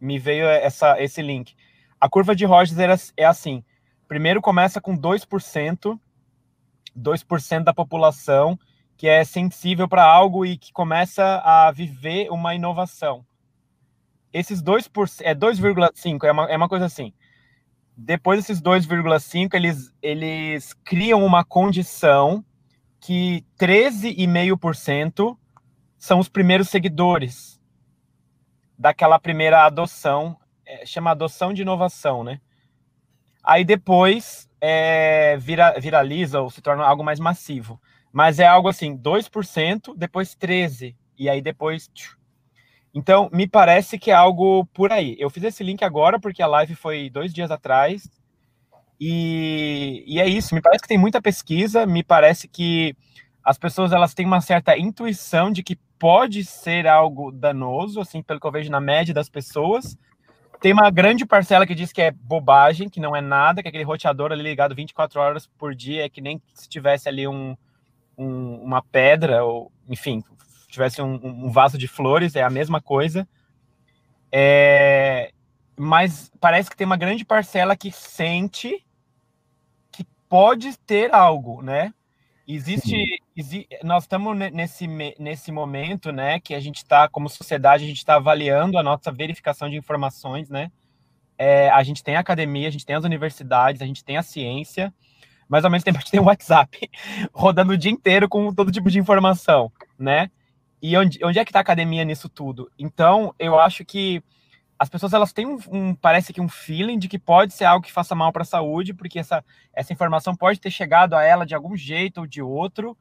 Me veio essa, esse link. A curva de Rogers é assim: primeiro começa com 2%, 2% da população que é sensível para algo e que começa a viver uma inovação esses 2%, é 2,5%, é uma, é uma coisa assim. Depois desses 2,5%, eles, eles criam uma condição que 13,5% são os primeiros seguidores daquela primeira adoção, é, chama adoção de inovação, né? Aí depois é, vira, viraliza ou se torna algo mais massivo. Mas é algo assim, 2%, depois 13%, e aí depois tchum, então, me parece que é algo por aí. Eu fiz esse link agora porque a live foi dois dias atrás. E, e é isso. Me parece que tem muita pesquisa. Me parece que as pessoas elas têm uma certa intuição de que pode ser algo danoso, assim, pelo que eu vejo na média das pessoas. Tem uma grande parcela que diz que é bobagem, que não é nada, que aquele roteador ali ligado 24 horas por dia é que nem se tivesse ali um, um, uma pedra, ou enfim, tivesse um, um, vaso de flores, é a mesma coisa. É, mas parece que tem uma grande parcela que sente que pode ter algo, né? Existe, exi, nós estamos nesse, nesse momento, né, que a gente está, como sociedade, a gente está avaliando a nossa verificação de informações, né? É, a gente tem a academia, a gente tem as universidades, a gente tem a ciência, mas ao mesmo tempo a gente tem o WhatsApp <laughs> rodando o dia inteiro com todo tipo de informação, né? E onde, onde é que está a academia nisso tudo? Então, eu acho que as pessoas elas têm um, um, parece que um feeling de que pode ser algo que faça mal para a saúde, porque essa, essa informação pode ter chegado a ela de algum jeito ou de outro,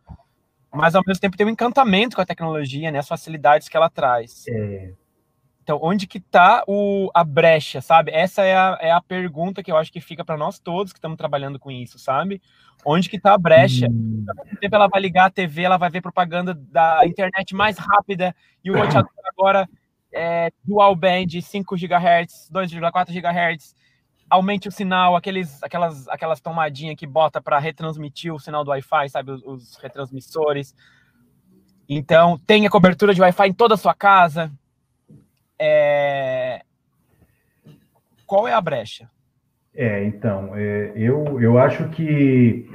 mas ao mesmo tempo tem um encantamento com a tecnologia, né, as facilidades que ela traz. É. Então, onde que está a brecha, sabe? Essa é a, é a pergunta que eu acho que fica para nós todos que estamos trabalhando com isso, sabe? Onde que está a brecha? Hum. ela vai ligar a TV, ela vai ver propaganda da internet mais rápida e o roteador <coughs> agora é dual band 5 GHz, 2,4 GHz. Aumente o sinal, aqueles, aquelas, aquelas tomadinhas que bota para retransmitir o sinal do Wi-Fi, sabe? Os, os retransmissores. Então, tenha cobertura de Wi-Fi em toda a sua casa. É... Qual é a brecha? É, então, é, eu, eu acho que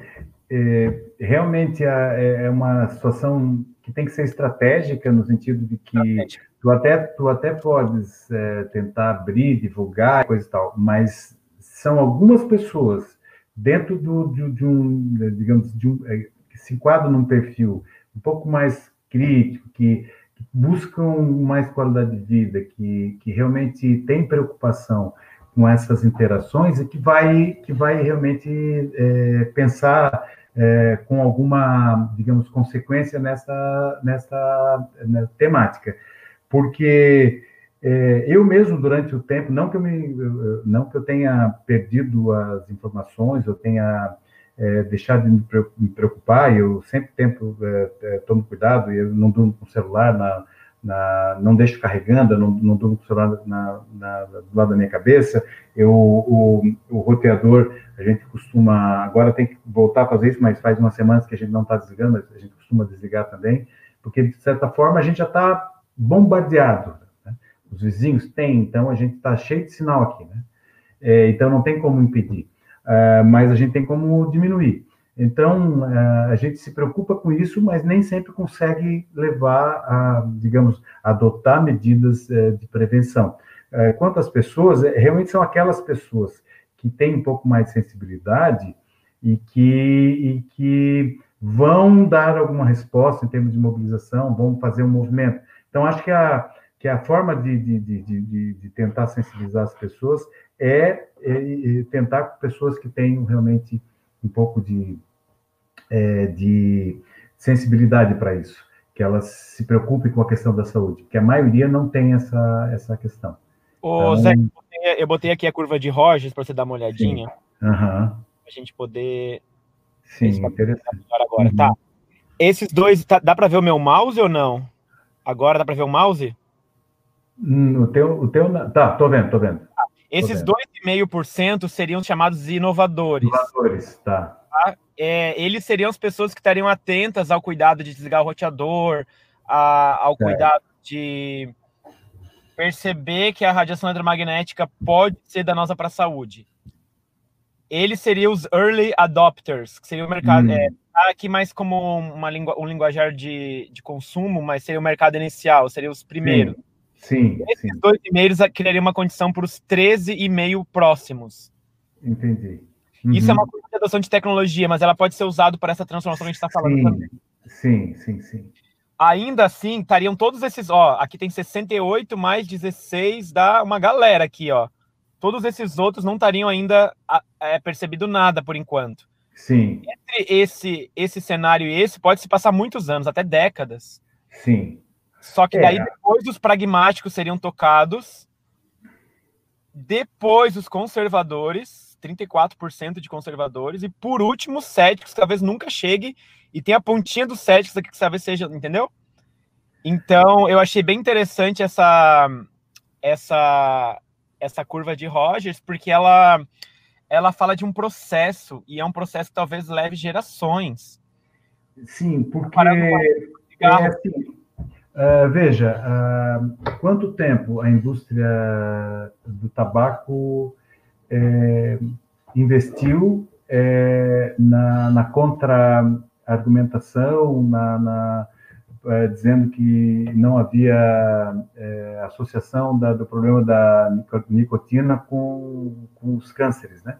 é, realmente é, é, uma situação que tem que ser estratégica no sentido de que tu até, tu até podes é, tentar abrir, divulgar, coisa e tal, mas são algumas pessoas dentro do, de, de um, digamos, de um, é, que se enquadram num perfil um pouco mais crítico, que buscam mais qualidade de vida, que, que realmente tem preocupação com essas interações e que vai, que vai realmente é, pensar é, com alguma, digamos, consequência nessa, nessa, nessa temática. Porque é, eu mesmo, durante o tempo, não que eu, me, não que eu tenha perdido as informações, eu tenha é, deixar de me preocupar, eu sempre tento, é, é, tomo cuidado, eu não durmo com o celular, na, na, não deixo carregando, não, não durmo com o celular na, na, do lado da minha cabeça, eu, o, o roteador, a gente costuma, agora tem que voltar a fazer isso, mas faz umas semanas que a gente não está desligando, a gente costuma desligar também, porque de certa forma a gente já está bombardeado, né? os vizinhos têm, então a gente está cheio de sinal aqui, né? É, então não tem como impedir. Uh, mas a gente tem como diminuir. Então, uh, a gente se preocupa com isso, mas nem sempre consegue levar a, digamos, adotar medidas uh, de prevenção. quanto às pessoas, realmente são aquelas pessoas que têm um pouco mais de sensibilidade e que, e que vão dar alguma resposta em termos de mobilização, vão fazer um movimento. Então, acho que a, que a forma de, de, de, de tentar sensibilizar as pessoas é, é, é tentar com pessoas que tenham realmente um pouco de, é, de sensibilidade para isso, que elas se preocupem com a questão da saúde, porque a maioria não tem essa, essa questão. Ô, então, Zé, eu botei aqui a curva de Rogers para você dar uma olhadinha. Uhum. Para a gente poder. Sim, interessante. Agora, uhum. tá. Esses dois, tá, dá para ver o meu mouse ou não? Agora dá para ver o mouse? Hum, o teu, o teu, tá, tô vendo, tô vendo. Esses 2,5% seriam chamados inovadores. Inovadores, tá. tá? É, eles seriam as pessoas que estariam atentas ao cuidado de desligar o roteador, a, ao cuidado de perceber que a radiação eletromagnética pode ser danosa para a saúde. Eles seriam os early adopters, que seria o mercado. Hum. É, tá aqui mais como uma um linguajar de, de consumo, mas seria o mercado inicial, seriam os primeiros. Sim. Sim. Esses sim. dois primeiros criariam uma condição para os 13,5 próximos. Entendi. Uhum. Isso é uma coisa de adoção de tecnologia, mas ela pode ser usada para essa transformação que a gente está falando sim, também. Sim, sim, sim. Ainda assim, estariam todos esses, ó, aqui tem 68 mais 16, dá uma galera aqui, ó. Todos esses outros não estariam ainda é, percebido nada por enquanto. Sim. Entre esse, esse cenário e esse, pode se passar muitos anos, até décadas. Sim. Só que daí, é. depois os pragmáticos seriam tocados, depois os conservadores, 34% de conservadores, e por último, os céticos, que talvez nunca chegue, e tem a pontinha dos céticos aqui que talvez seja, entendeu? Então, eu achei bem interessante essa, essa, essa curva de Rogers, porque ela, ela fala de um processo, e é um processo que talvez leve gerações. Sim, porque. É, assim, Uh, veja, uh, quanto tempo a indústria do tabaco é, investiu é, na, na contra-argumentação, na, na é, dizendo que não havia associação da, do problema da nicotina com, com os cânceres, né?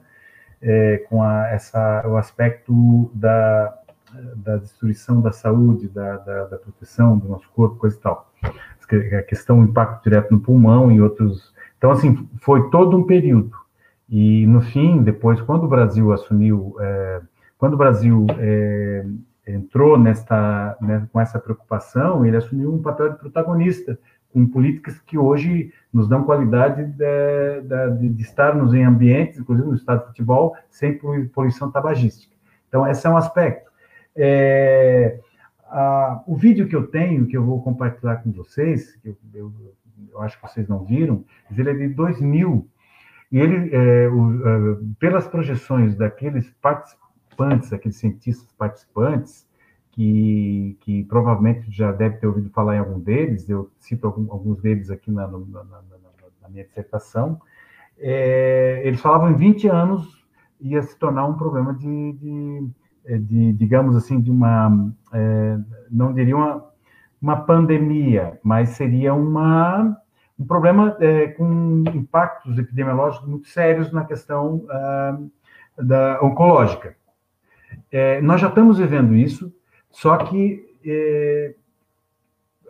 com a, essa, o aspecto da da destruição da saúde, da, da, da, proteção do nosso corpo, coisa e tal. A questão do impacto direto no pulmão e outros. Então, assim, foi todo um período. E, no fim, depois, quando o Brasil assumiu, é, quando o Brasil é, entrou nesta, né, com essa preocupação, ele assumiu um papel de protagonista, com políticas que hoje nos dão qualidade de, de, de estarmos em ambientes, inclusive no estado de futebol, sem poluição tabagística. Então, esse é um aspecto. É, a, o vídeo que eu tenho, que eu vou compartilhar com vocês, que eu, eu, eu acho que vocês não viram, ele é de 2000, e ele, é, o, é, pelas projeções daqueles participantes, aqueles cientistas participantes, que, que provavelmente já deve ter ouvido falar em algum deles, eu cito algum, alguns deles aqui na, na, na, na minha dissertação, é, eles falavam em 20 anos ia se tornar um problema de, de de, digamos assim, de uma, é, não diria uma, uma pandemia, mas seria uma, um problema é, com impactos epidemiológicos muito sérios na questão ah, da oncológica. É, nós já estamos vivendo isso, só que é,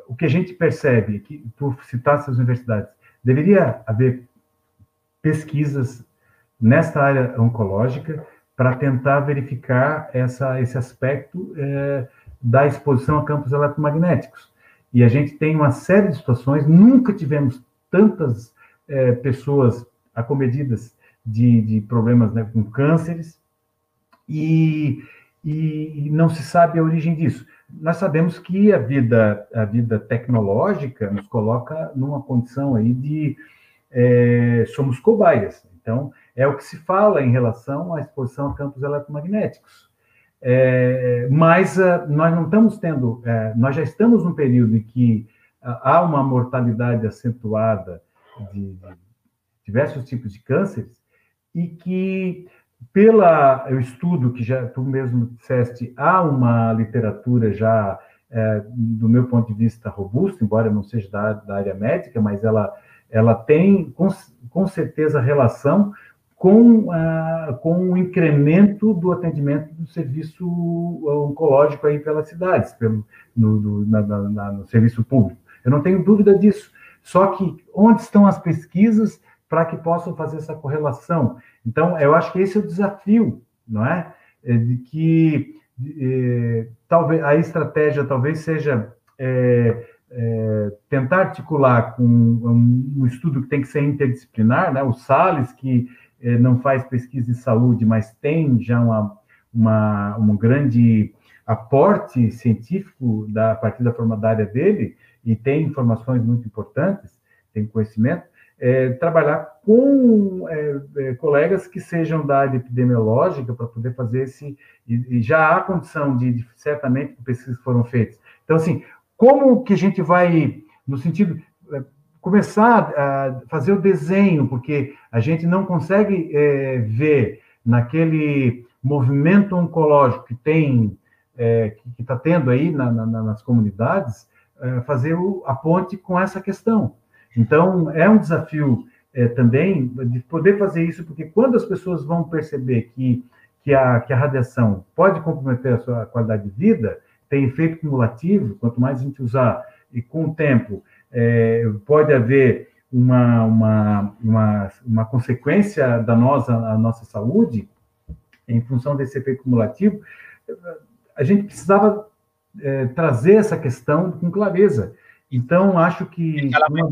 o que a gente percebe, que por citar essas universidades, deveria haver pesquisas nesta área oncológica, para tentar verificar essa, esse aspecto é, da exposição a campos eletromagnéticos. E a gente tem uma série de situações, nunca tivemos tantas é, pessoas acometidas de, de problemas né, com cânceres, e, e não se sabe a origem disso. Nós sabemos que a vida, a vida tecnológica nos coloca numa condição aí de é, somos cobaias. Então, é o que se fala em relação à exposição a campos eletromagnéticos. É, mas uh, nós não estamos tendo, uh, nós já estamos num período em que uh, há uma mortalidade acentuada de, de, diversos tipos de cânceres e que, pela o estudo que já tu mesmo disseste, há uma literatura já, do meu ponto de vista, robusta, embora não seja da, da área médica, mas ela, ela tem com, com certeza relação com, ah, com o incremento do atendimento do serviço oncológico aí pelas cidades, pelo, no, na, na, no serviço público. Eu não tenho dúvida disso. Só que onde estão as pesquisas para que possam fazer essa correlação? Então, eu acho que esse é o desafio, não é? é de que é, talvez a estratégia talvez seja é, é, tentar articular com um, um, estudo que tem que ser interdisciplinar, né? O Salles, que não faz pesquisa de saúde, mas tem já uma, uma, um grande aporte científico da, a partir da forma da área dele, e tem informações muito importantes, tem conhecimento, é, trabalhar com é, é, colegas que sejam da área epidemiológica para poder fazer esse. E, e, já há condição de, de certamente, pesquisas foram feitas. Então, assim, como que a gente vai, no sentido, é, começar a fazer o desenho, porque a gente não consegue é, ver naquele movimento oncológico que tem, é, que está tendo aí na, na, nas comunidades, é, fazer o, a ponte com essa questão. Então, é um desafio é, também de poder fazer isso, porque quando as pessoas vão perceber que, que, a, que a radiação pode comprometer a sua qualidade de vida, tem efeito cumulativo, quanto mais a gente usar, e com o tempo é, pode haver uma, uma, uma, uma, consequência danosa à nossa saúde, em função desse efeito cumulativo, a gente precisava é, trazer essa questão com clareza. Então, acho que. Deixa ela mais,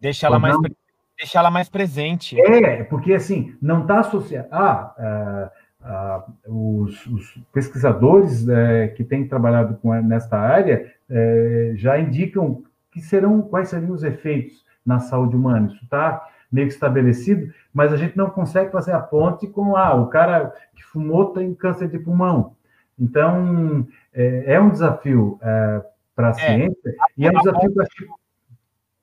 deixa ela mais, deixa ela mais presente. É, porque assim, não está associado. Ah, ah, ah, os, os, pesquisadores é, que têm trabalhado com, nesta área é, já indicam que serão quais seriam os efeitos na saúde humana. Isso está meio que estabelecido, mas a gente não consegue fazer a ponte com ah, o cara que fumou tem câncer de pulmão. Então é, é um desafio é, para a é, ciência e é um desafio para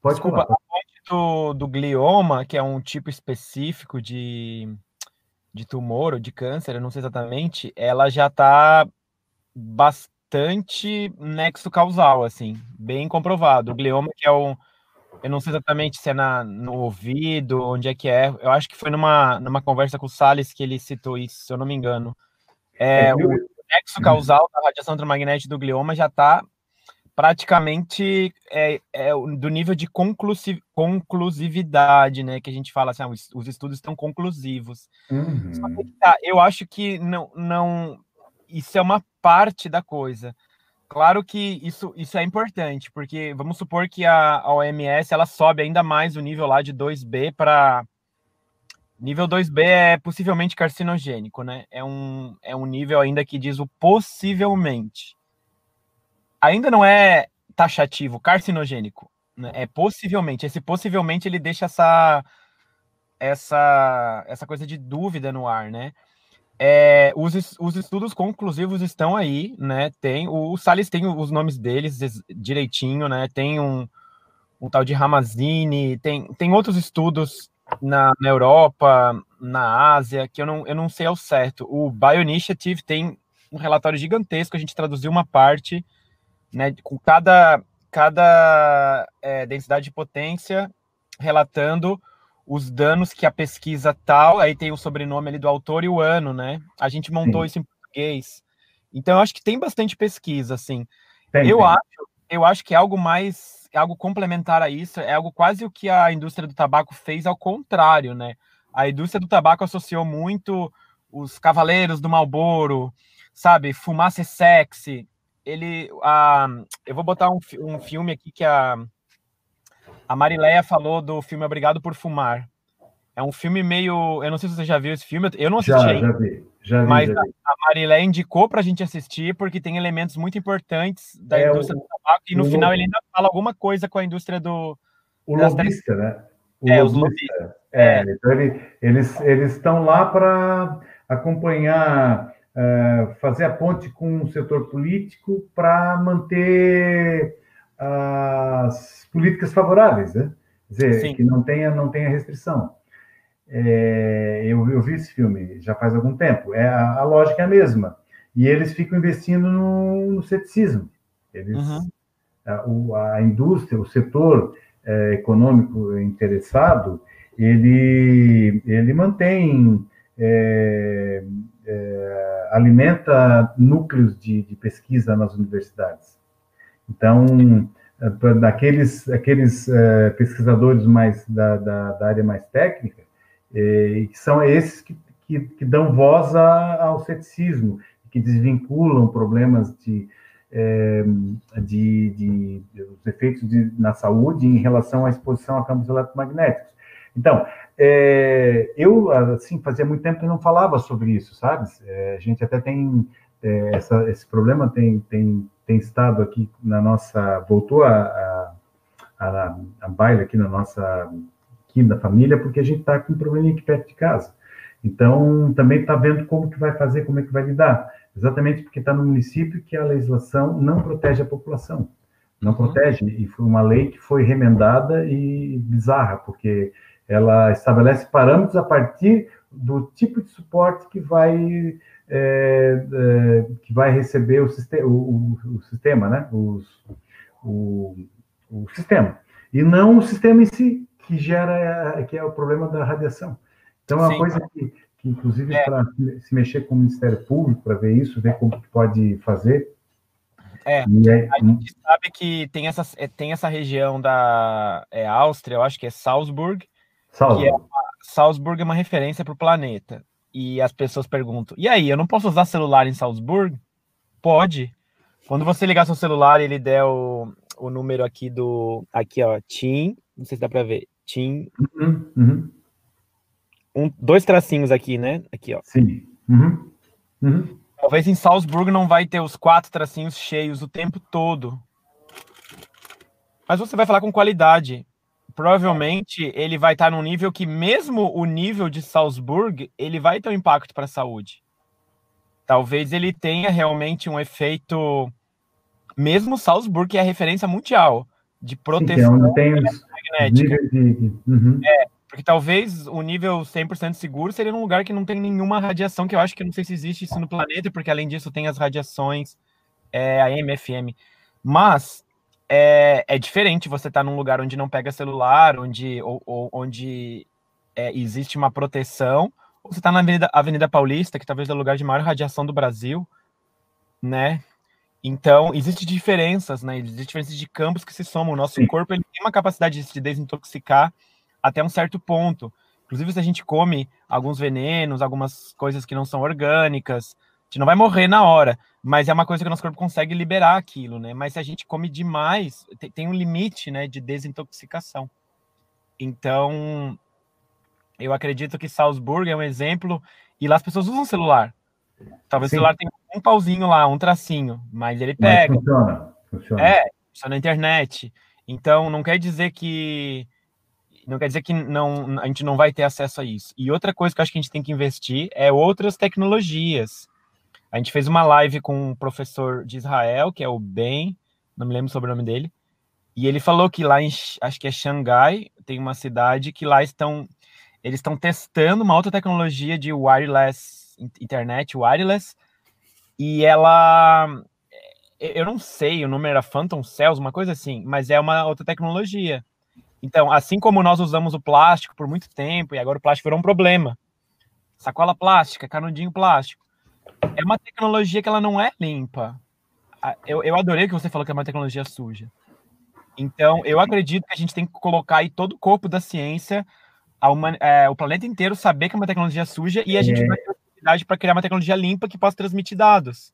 Pode Desculpa, falar. a do, do glioma, que é um tipo específico de, de tumor ou de câncer, eu não sei exatamente, ela já está bastante nexo causal, assim, bem comprovado. O glioma, que é o. Eu não sei exatamente se é na, no ouvido, onde é que é. Eu acho que foi numa, numa conversa com o Salles que ele citou isso, se eu não me engano. É, é o nexo causal da radiação eletromagnética do glioma já está praticamente é, é, do nível de conclusiv, conclusividade, né? Que a gente fala assim, ah, os, os, estudos estão conclusivos. Uhum. Que, tá, eu acho que não, não isso é uma parte da coisa. Claro que isso, isso é importante, porque vamos supor que a, a OMS ela sobe ainda mais o nível lá de 2B para. Nível 2B é possivelmente carcinogênico, né? É um, é um nível ainda que diz o possivelmente. Ainda não é taxativo, carcinogênico. Né? É possivelmente. Esse possivelmente ele deixa essa, essa, essa coisa de dúvida no ar, né? É, os, os estudos conclusivos estão aí, né? Tem o, o Salles tem os nomes deles direitinho, né? Tem um, um tal de Ramazini, tem, tem outros estudos na, na, Europa, na Ásia, que eu não, eu não sei ao certo. O Bioinitiative tem um relatório gigantesco, a gente traduziu uma parte, né? Com cada, cada é, densidade de potência relatando os danos que a pesquisa tal, aí tem o sobrenome ali do autor e o ano, né? A gente montou Sim. isso em português. Então, eu acho que tem bastante pesquisa, assim. Tem, eu, tem. Acho, eu acho que é algo mais, é algo complementar a isso, é algo quase o que a indústria do tabaco fez ao contrário, né? A indústria do tabaco associou muito os cavaleiros do Malboro, sabe? Fumaça sexy. Ele, a, eu vou botar um, um filme aqui que a a Marileia falou do filme Obrigado por Fumar. É um filme meio. Eu não sei se você já viu esse filme, eu não assisti Já, ainda, já vi. Já vi, mas já a, vi. a Marilé indicou pra gente assistir porque tem elementos muito importantes da É, indústria o- do tabaco e no final ele ainda fala alguma coisa com a indústria do. O lobista, né? O É, os lobista. É, então ele- eles eles estão lá para acompanhar, eh, fazer a ponte com o setor político para manter as políticas favoráveis, né? Quer dizer, Sim. que não tenha, não tenha restrição. É, eu, eu vi esse filme já faz algum tempo. É, a, a lógica é a mesma. E eles ficam investindo no, no ceticismo. Eles, Uhum. a, o- a indústria, o setor eh, econômico interessado, ele, ele mantém, eh, eh, alimenta núcleos de, de pesquisa nas universidades. Então, pra- daqueles aqueles eh, pesquisadores mais da, da, da área mais técnica, eh, que são esses que, que, que dão voz a- ao ceticismo, que desvinculam problemas de, eh, de, de, de- os efeitos de- na saúde em relação à exposição a campos eletromagnéticos. Então, eh, eu, assim, fazia muito tempo que não falava sobre isso, sabe? Eh, a gente até tem, eh, essa- esse problema tem, tem, tem estado aqui na nossa, voltou a, a, a, a baila aqui na nossa, aqui da família, porque a gente está com um probleminha aqui perto de casa. Então, também está vendo como que vai fazer, como é que vai lidar. Exatamente porque está no município que a legislação não protege a população. Não Uhum. protege. E foi uma lei que foi remendada e bizarra, porque ela estabelece parâmetros a partir do tipo de suporte que vai, é, é, que vai receber o, sistema, o, o- sistema, né? Os, o, o sistema. E não o sistema em si, que gera, que é o problema da radiação. Então, é uma Sim. coisa que, que inclusive, É. para se mexer com o Ministério Público, para ver isso, ver como que pode fazer. É. Aí, A gente sabe que tem essa, é, tem essa região da é, Áustria, eu acho que é Salzburg. Que é- Salzburg é uma referência para o planeta. E as pessoas perguntam: e aí, eu não posso usar celular em Salzburg? Pode. Quando você ligar seu celular ele der o, o número aqui do. Aqui, ó, TIM. Não sei se dá para ver. TIM. Uhum, uhum, Um, dois tracinhos aqui, né? Aqui, ó. sim. Uhum, uhum. Talvez em Salzburg não vai ter os quatro tracinhos cheios o tempo todo. Mas você vai falar com qualidade. Provavelmente ele vai estar num nível que, mesmo o nível de Salzburg, ele vai ter um impacto para a saúde. Talvez ele tenha realmente um efeito. Mesmo Salzburg, que é a referência mundial de é proteção tem magnética. de. uhum. Porque talvez o nível 100% seguro seria num lugar que não tem nenhuma radiação, que eu acho que não sei se existe isso no planeta, porque além disso tem as radiações, é, a MFM. Mas é, é diferente você estar num lugar onde não pega celular, onde, ou, ou- onde é, existe uma proteção, ou você está na Avenida, Avenida Paulista, que talvez é o lugar de maior radiação do Brasil, né? Então, existem diferenças, né? Existem diferenças de campos que se somam. O nosso Sim. corpo ele tem uma capacidade de se desintoxicar até um certo ponto. Inclusive, se a gente come alguns venenos, algumas coisas que não são orgânicas, a gente não vai morrer na hora, mas é uma coisa que o nosso corpo consegue liberar aquilo, né? Mas se a gente come demais, tem, um limite, né, de desintoxicação. Então, eu acredito que Salzburg é um exemplo, e lá as pessoas usam celular. Talvez Sim. o celular tenha um pauzinho lá, um tracinho, mas ele Mas pega. funciona. funciona. É, isso na internet. Então, não quer dizer que não quer dizer que não, a gente não vai ter acesso a isso. E outra coisa que eu acho que a gente tem que investir é outras tecnologias. A gente fez uma live com um professor de Israel, que é o Ben, não me lembro sobre o nome dele, e ele falou que lá em, acho que é Xangai, tem uma cidade que lá estão, eles estão testando uma outra tecnologia de wireless, internet wireless, e ela, eu não sei, o nome era Phantom Cells, uma coisa assim, mas é uma outra tecnologia. Então, assim como nós usamos o plástico por muito tempo, e agora o plástico virou um problema, sacola plástica, canudinho plástico, é uma tecnologia que ela não é limpa. Eu, eu adorei que você falou que é uma tecnologia suja. Então, eu acredito que a gente tem que colocar aí todo o corpo da ciência, uma, é, o planeta inteiro saber que é uma tecnologia suja e a gente É. vai ter oportunidade para criar uma tecnologia limpa que possa transmitir dados.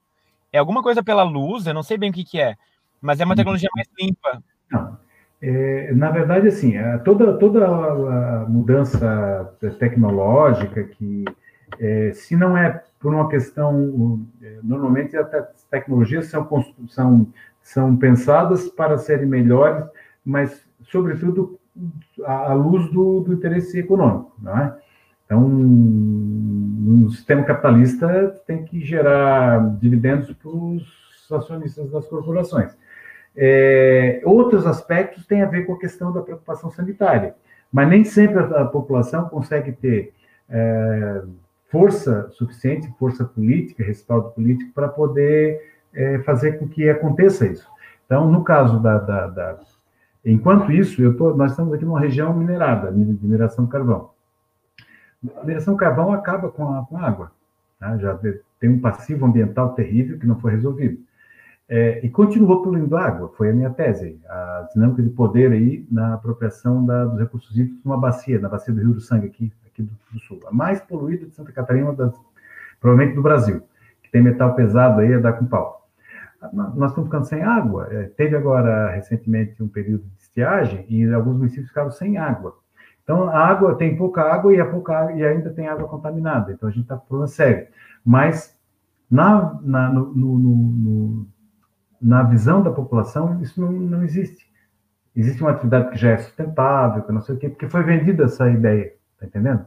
É alguma coisa pela luz, eu não sei bem o que, que é, mas é uma tecnologia mais limpa. Não. É, na verdade, assim, toda, toda a mudança tecnológica que, é, se não é por uma questão, é, normalmente as tecnologias são, são, são pensadas para serem melhores, mas, sobretudo, à luz do, do interesse econômico, não é? Então, no sistema capitalista tem que gerar dividendos para os acionistas das corporações. É, outros aspectos têm a ver com a questão da preocupação sanitária, mas nem sempre a, a população consegue ter é, força suficiente, força política, respaldo político para poder é, fazer com que aconteça isso. Então, no caso da, da, da enquanto isso, tô, nós estamos aqui numa região minerada, mineração de carvão. A mineração de carvão acaba com a, com a água. Tá? Já tem um passivo ambiental terrível que não foi resolvido. É, e continuou poluindo água, foi a minha tese, a dinâmica de poder aí na apropriação da, dos recursos hídricos numa bacia, na bacia do Rio do Sangue, aqui, aqui do, do Sul. A mais poluída de Santa Catarina, das, provavelmente do Brasil, que tem metal pesado aí a dar com pau. Nós estamos ficando sem água. É, teve agora, recentemente, um período de estiagem e alguns municípios ficaram sem água. Então, a água, tem pouca água e, a pouca, e ainda tem água contaminada. Então, a gente está com problema sério. Mas, na, na no, no, no na visão da população, isso não, não existe. Existe uma atividade que já é sustentável, que não sei o quê, porque foi vendida essa ideia, tá entendendo?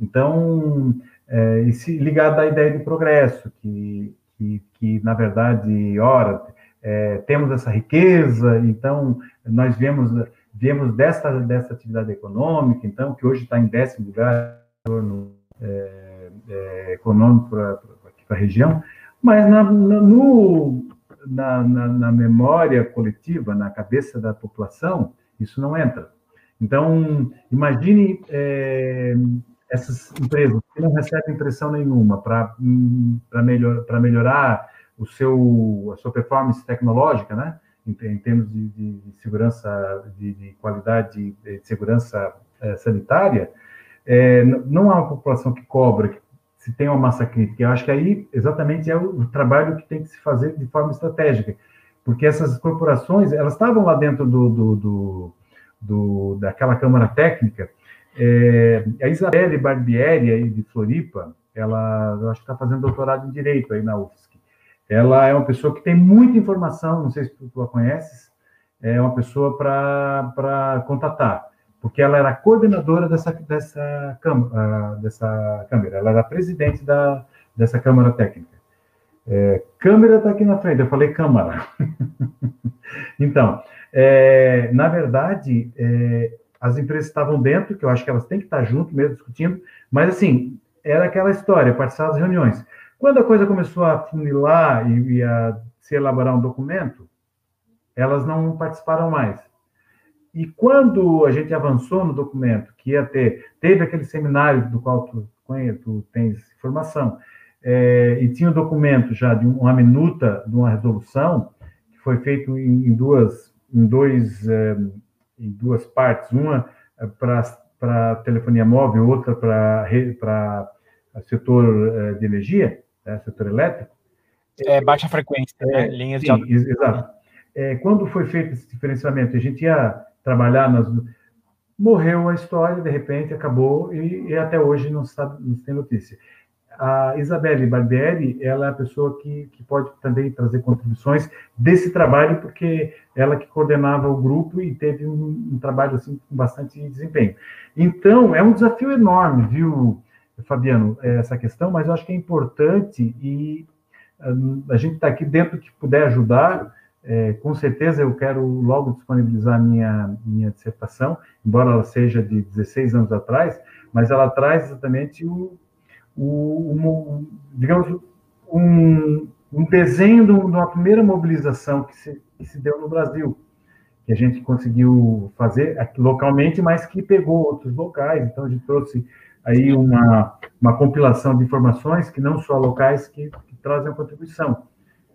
Então, é, e se ligado à ideia de progresso, que, que, que na verdade, ora, é, temos essa riqueza, então nós viemos, viemos dessa, dessa atividade econômica, então, que hoje está em décimo lugar no, é, é, econômico para a região, mas na, no, na, na, na, memória coletiva, na cabeça da população, isso não entra. Então, imagine é, essas empresas que não recebem pressão nenhuma para melhor, melhorar o seu, a sua performance tecnológica, né? em, em termos de, de, segurança, de, de, qualidade, de segurança é, sanitária, é, não há uma população que cobra, se tem uma massa crítica. Eu acho que aí exatamente é o, trabalho que tem que se fazer de forma estratégica, porque essas corporações elas estavam lá dentro do, do, do, do daquela câmara técnica. É, a Isabelle Barbieri aí de Floripa, ela eu acho que está fazendo doutorado em direito aí na UFSC. Ela é uma pessoa que tem muita informação, não sei se tu, a conheces, é uma pessoa para contatar porque ela era coordenadora dessa, dessa, uh, dessa Câmara, ela era presidente da, dessa Câmara Técnica. É, câmara está aqui na frente, eu falei Câmara. <laughs> então, é, na verdade, é, as empresas estavam dentro, que eu acho que elas têm que estar junto mesmo discutindo, mas assim, era aquela história, participar das reuniões. Quando a coisa começou a funilar e, e a se elaborar um documento, elas não participaram mais. E quando a gente avançou no documento, que ia ter, teve aquele seminário do qual tu, tu tens informação, é, e tinha um documento já de uma minuta de uma resolução, que foi feito em, em duas, em, dois, é, em duas partes, uma é, para telefonia móvel, outra para setor é, de energia, né, setor elétrico. É, baixa frequência, né? É, linhas sim, de Exato. É, quando foi feito esse diferenciamento, a gente ia trabalhar nas. Morreu a história, de repente acabou e, e até hoje não, sabe, não tem notícia. A Isabelle Barbieri, ela é a pessoa que, que pode também trazer contribuições desse trabalho, porque ela que coordenava o grupo e teve um, um trabalho assim com bastante desempenho. Então, é um desafio enorme, viu, Fabiano, essa questão, mas eu acho que é importante e a gente está aqui dentro que puder ajudar, é, com certeza eu quero logo disponibilizar minha, minha dissertação, embora ela seja de 16 anos atrás, mas ela traz exatamente o, um, digamos, um, um desenho de uma primeira mobilização que se, que se deu no Brasil, que a gente conseguiu fazer localmente, mas que pegou outros locais, então a gente trouxe aí uma, uma compilação de informações que não só locais que, que trazem a contribuição.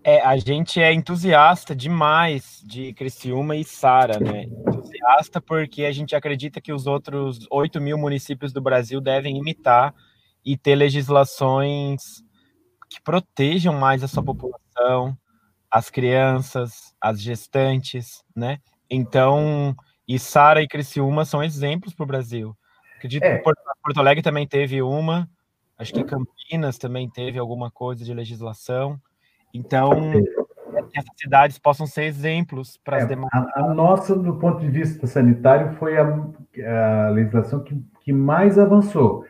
É, a gente é entusiasta demais de Criciúma e Sara, né? Entusiasta porque a gente acredita que os outros 8 mil municípios do Brasil devem imitar e ter legislações que protejam mais a sua população, as crianças, as gestantes, né? Então, e Sara e Criciúma são exemplos para o Brasil. Acredito é. que Porto, Porto Alegre também teve uma, acho que Campinas também teve alguma coisa de legislação. Então, que essas cidades possam ser exemplos para as é, demais. A, a, nossa, do ponto de vista sanitário, foi a, a legislação que, que mais avançou.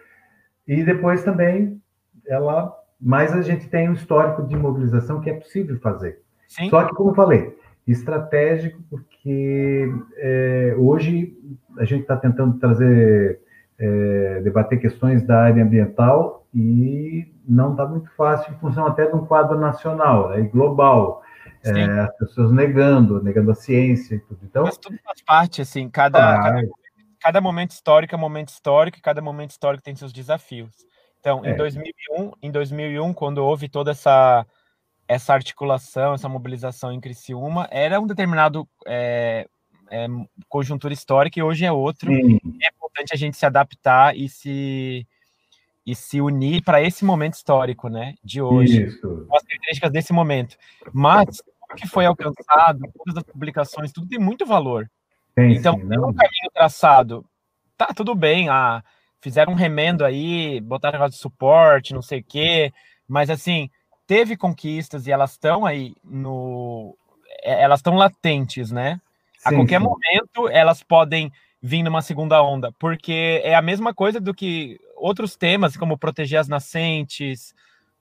E depois também, ela, mais a gente tem um histórico de mobilização que é possível fazer. Sim. Só que, como eu falei, estratégico, porque é, hoje a gente está tentando trazer, é, debater questões da área ambiental e não está muito fácil em função até de um quadro nacional né, e global. É, as pessoas negando, negando a ciência e tudo. Então, Mas tudo faz parte, assim, cada, ah, cada, cada, momento histórico é um momento histórico e cada momento histórico tem seus desafios. Então, em 2001, é. em 2001, quando houve toda essa essa articulação, essa mobilização em Criciúma, era um determinado é, é, conjuntura histórica e hoje é outro. Sim. É importante a gente se adaptar e se e se unir para esse momento histórico, né, de hoje, Isso. as características desse momento. Mas o que foi alcançado, todas as publicações, tudo tem muito valor. Sim, então, sim, tem um caminho traçado. Tá, tudo bem, ah, fizeram um remendo aí, botaram negócio de suporte, não sei o quê, mas assim, teve conquistas e elas estão aí no. É, elas estão latentes, né? A sim, qualquer sim. momento elas podem vir numa segunda onda, porque é a mesma coisa do que outros temas, como proteger as nascentes,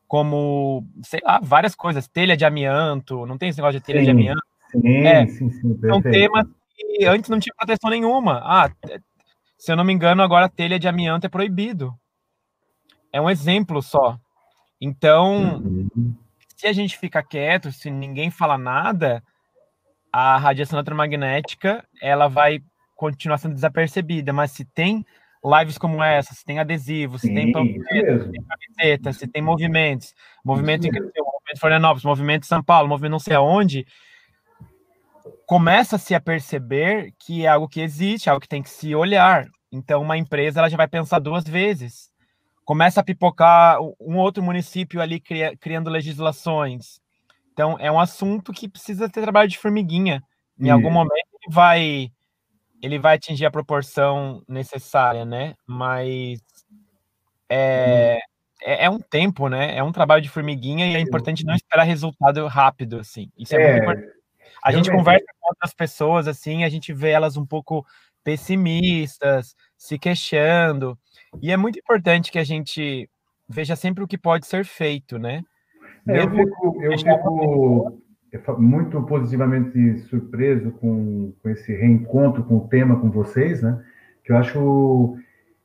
como, sei lá, várias coisas, telha de amianto, não tem esse negócio de telha sim, de amianto. Sim, é, sim, sim. São temas que antes não tinha proteção nenhuma. Ah, se eu não me engano, agora telha de amianto é proibido. É um exemplo só. Então, uhum. se a gente fica quieto, se ninguém fala nada, a radiação eletromagnética ela vai continuar sendo desapercebida, mas se tem lives como essa, se tem adesivos, se Sim, tem panfleto, se tem camiseta, se tem movimentos, movimento em movimento Florianópolis, movimento São Paulo, movimento não sei aonde, começa-se a perceber que é algo que existe, algo que tem que se olhar. Então, uma empresa ela já vai pensar duas vezes começa a pipocar um outro município ali cria, criando legislações. Então, é um assunto que precisa ter trabalho de formiguinha. Em algum momento ele vai, ele vai atingir a proporção necessária, né? Mas é, é, é, um tempo, né? É um trabalho de formiguinha e é importante não esperar resultado rápido, assim. Isso é, é muito importante. A gente conversa com outras pessoas, assim, a gente vê elas um pouco pessimistas, se queixando. E é muito importante que a gente veja sempre o que pode ser feito, né? É, eu fico, eu fico muito positivamente surpreso com, com esse reencontro com o tema com vocês, né? Que eu acho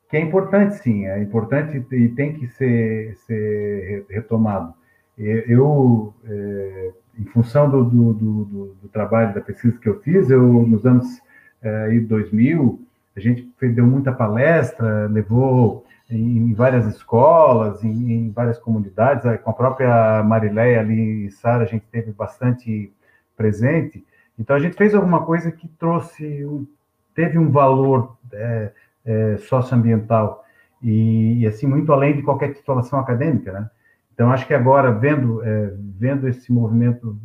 que é importante, sim, é importante e tem que ser, ser retomado. Eu, é, em função do, do, do, do, trabalho, da pesquisa que eu fiz, eu, nos anos é, 2000, a gente deu muita palestra, levou em, várias escolas, em, em, várias comunidades, com a própria Marileia ali e Sara, a gente teve bastante presente. Então, a gente fez alguma coisa que trouxe, teve um valor é, é, socioambiental e, e, assim, muito além de qualquer titulação acadêmica, né? Então, acho que agora, vendo, é, vendo esse movimento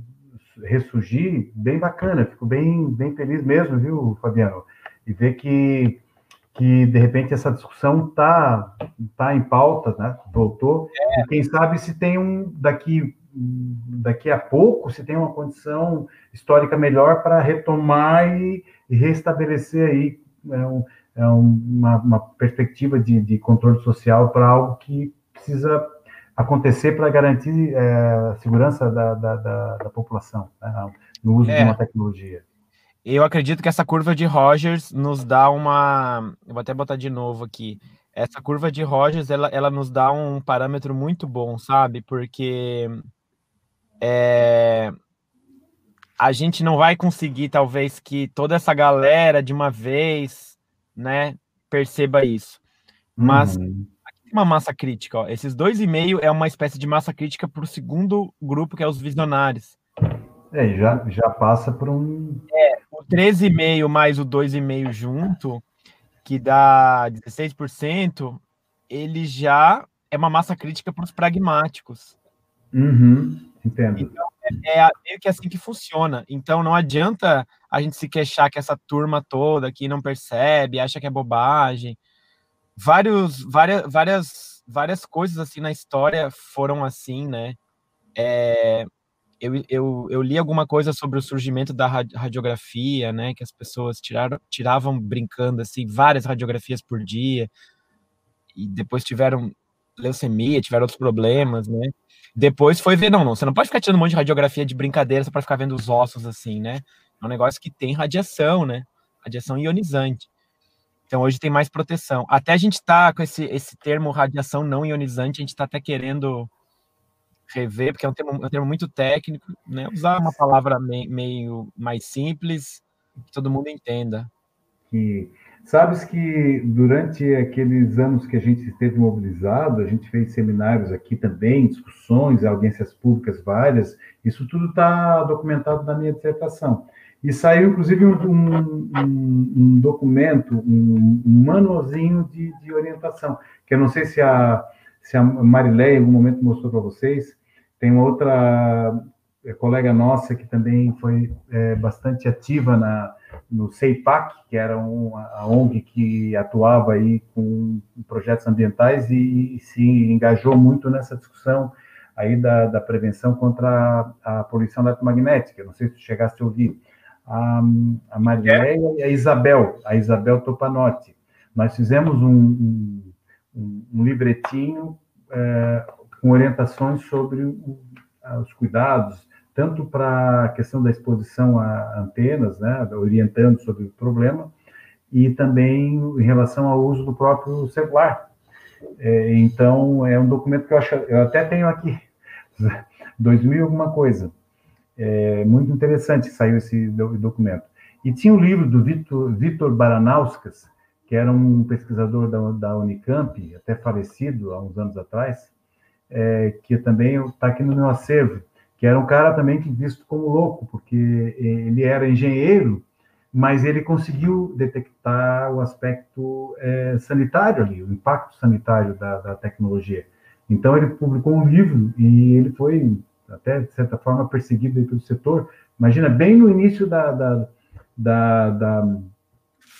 ressurgir, bem bacana, fico bem, bem feliz mesmo, viu, Fabiano? e ver que, que de repente essa discussão está tá em pauta, né? voltou, é. e quem sabe se tem um, daqui, daqui a pouco, se tem uma condição histórica melhor para retomar e, e, restabelecer aí é um, é uma, uma, perspectiva de, de controle social para algo que precisa acontecer para garantir é, a segurança da, da, da, da população né? no uso é. de uma tecnologia. Eu acredito que essa curva de Rogers nos dá uma. Eu vou até botar de novo aqui. Essa curva de Rogers ela, ela nos dá um parâmetro muito bom, sabe? Porque é, a gente não vai conseguir, talvez, que toda essa galera de uma vez, né, perceba isso. Mas uhum. Uma massa crítica, ó. Esses dois e meio é uma espécie de massa crítica para o segundo grupo, que é os visionários. É, já, já passa por um. É, o 13,5 mais o 2,5 junto, que dá 16%, ele já é uma massa crítica para os pragmáticos. Uhum, entendo. Então, é, é meio que assim que funciona. Então, não adianta a gente se queixar que essa turma toda aqui não percebe, acha que é bobagem. Vários, várias, várias, várias coisas assim na história foram assim, né? É, eu, eu, eu li alguma coisa sobre o surgimento da radiografia, né? Que as pessoas tiraram, tiravam brincando assim várias radiografias por dia e depois tiveram leucemia, tiveram outros problemas, né? Depois foi ver, não, não, você não pode ficar tirando um monte de radiografia de brincadeira só para ficar vendo os ossos assim, né? É um negócio que tem radiação, né? Radiação ionizante. Então hoje tem mais proteção. Até a gente está com esse, esse termo radiação não ionizante, a gente está até querendo rever, porque é um termo, é um termo muito técnico, né? Usar uma palavra meio, mais simples, que todo mundo entenda. Que Sabes que durante aqueles anos que a gente esteve mobilizado, a gente fez seminários aqui também, discussões, audiências públicas várias, isso tudo está documentado na minha dissertação. E saiu, inclusive, um, um, um documento, um, um manualzinho de, de, orientação, que eu não sei se a, se a em algum momento mostrou para vocês, tem uma outra é, colega nossa que também foi é, bastante ativa na, no CEIPAC, que era uma, a ONG que atuava aí com projetos ambientais e, e se engajou muito nessa discussão aí da, da prevenção contra a, a, poluição eletromagnética. Não sei se tu chegaste a ouvir. A, a Marileia é. e a Isabel, a Isabel Topanotti. Nós fizemos um, um, um livretinho é, com orientações sobre os cuidados, tanto para a questão da exposição a antenas, né, orientando sobre o problema, e também em relação ao uso do próprio celular. É, então, é um documento que eu acho, eu até tenho aqui, <laughs> 2000 alguma coisa. É muito interessante saiu esse documento. E tinha um livro do Vitor, Vitor Baranauskas, que era um pesquisador da, da Unicamp, até falecido há uns anos atrás, é, que também está aqui no meu acervo, que era um cara também que visto como louco, porque ele era engenheiro, mas ele conseguiu detectar o aspecto é, sanitário ali, o impacto sanitário da, da, tecnologia. Então ele publicou um livro e ele foi até de certa forma perseguido pelo setor. Imagina bem no início da, da, da, da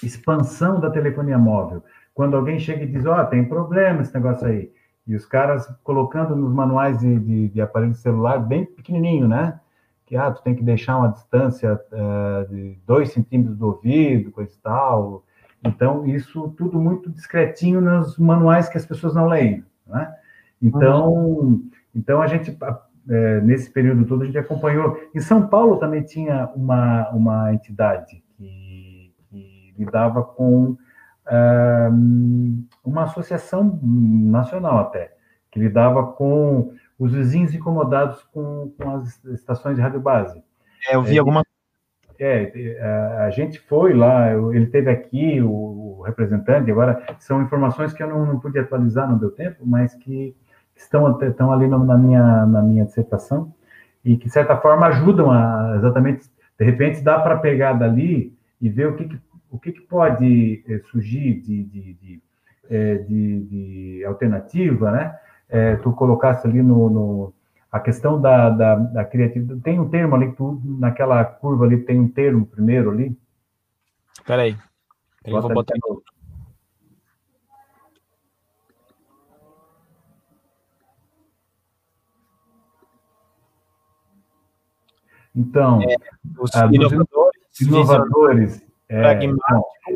expansão da telefonia móvel, quando alguém chega e diz, ó, oh, tem problema esse negócio aí. E os caras colocando nos manuais de, de, de aparelho celular bem pequenininho, né? Que, ah, tu tem que deixar uma distância uh, de dois centímetros do ouvido, coisa e tal. Então, isso tudo muito discretinho nos manuais que as pessoas não leem, né? Então, uhum. então a gente, é, nesse período todo, a gente acompanhou. Em São Paulo também tinha uma, uma entidade que, que lidava com uma associação nacional até, que lidava com os vizinhos incomodados com, com as estações de rádio base. É, eu vi é, alguma é, a gente foi lá, ele teve aqui, o representante, agora são informações que eu não, não pude atualizar, não deu tempo, mas que estão, estão ali na minha, na minha dissertação e que, de certa forma, ajudam a exatamente, de repente, dá para pegar dali e ver o que, que o que, que pode é, surgir de, de, de, é, de, alternativa, né? É, tu colocasse ali no, no a questão da, da, da, criatividade. Tem um termo ali, tu, naquela curva ali, tem um termo primeiro ali. Peraí. Eu vou botar. No... Então, é, os inovadores, inovadores é,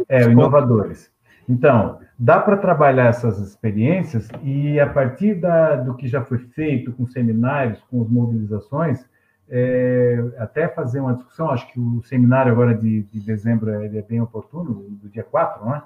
é, inovadores. Então, dá para trabalhar essas experiências e, a partir da, do que já foi feito com seminários, com as mobilizações, é, até fazer uma discussão, acho que o seminário agora de, de dezembro é bem oportuno, do dia 4, não é?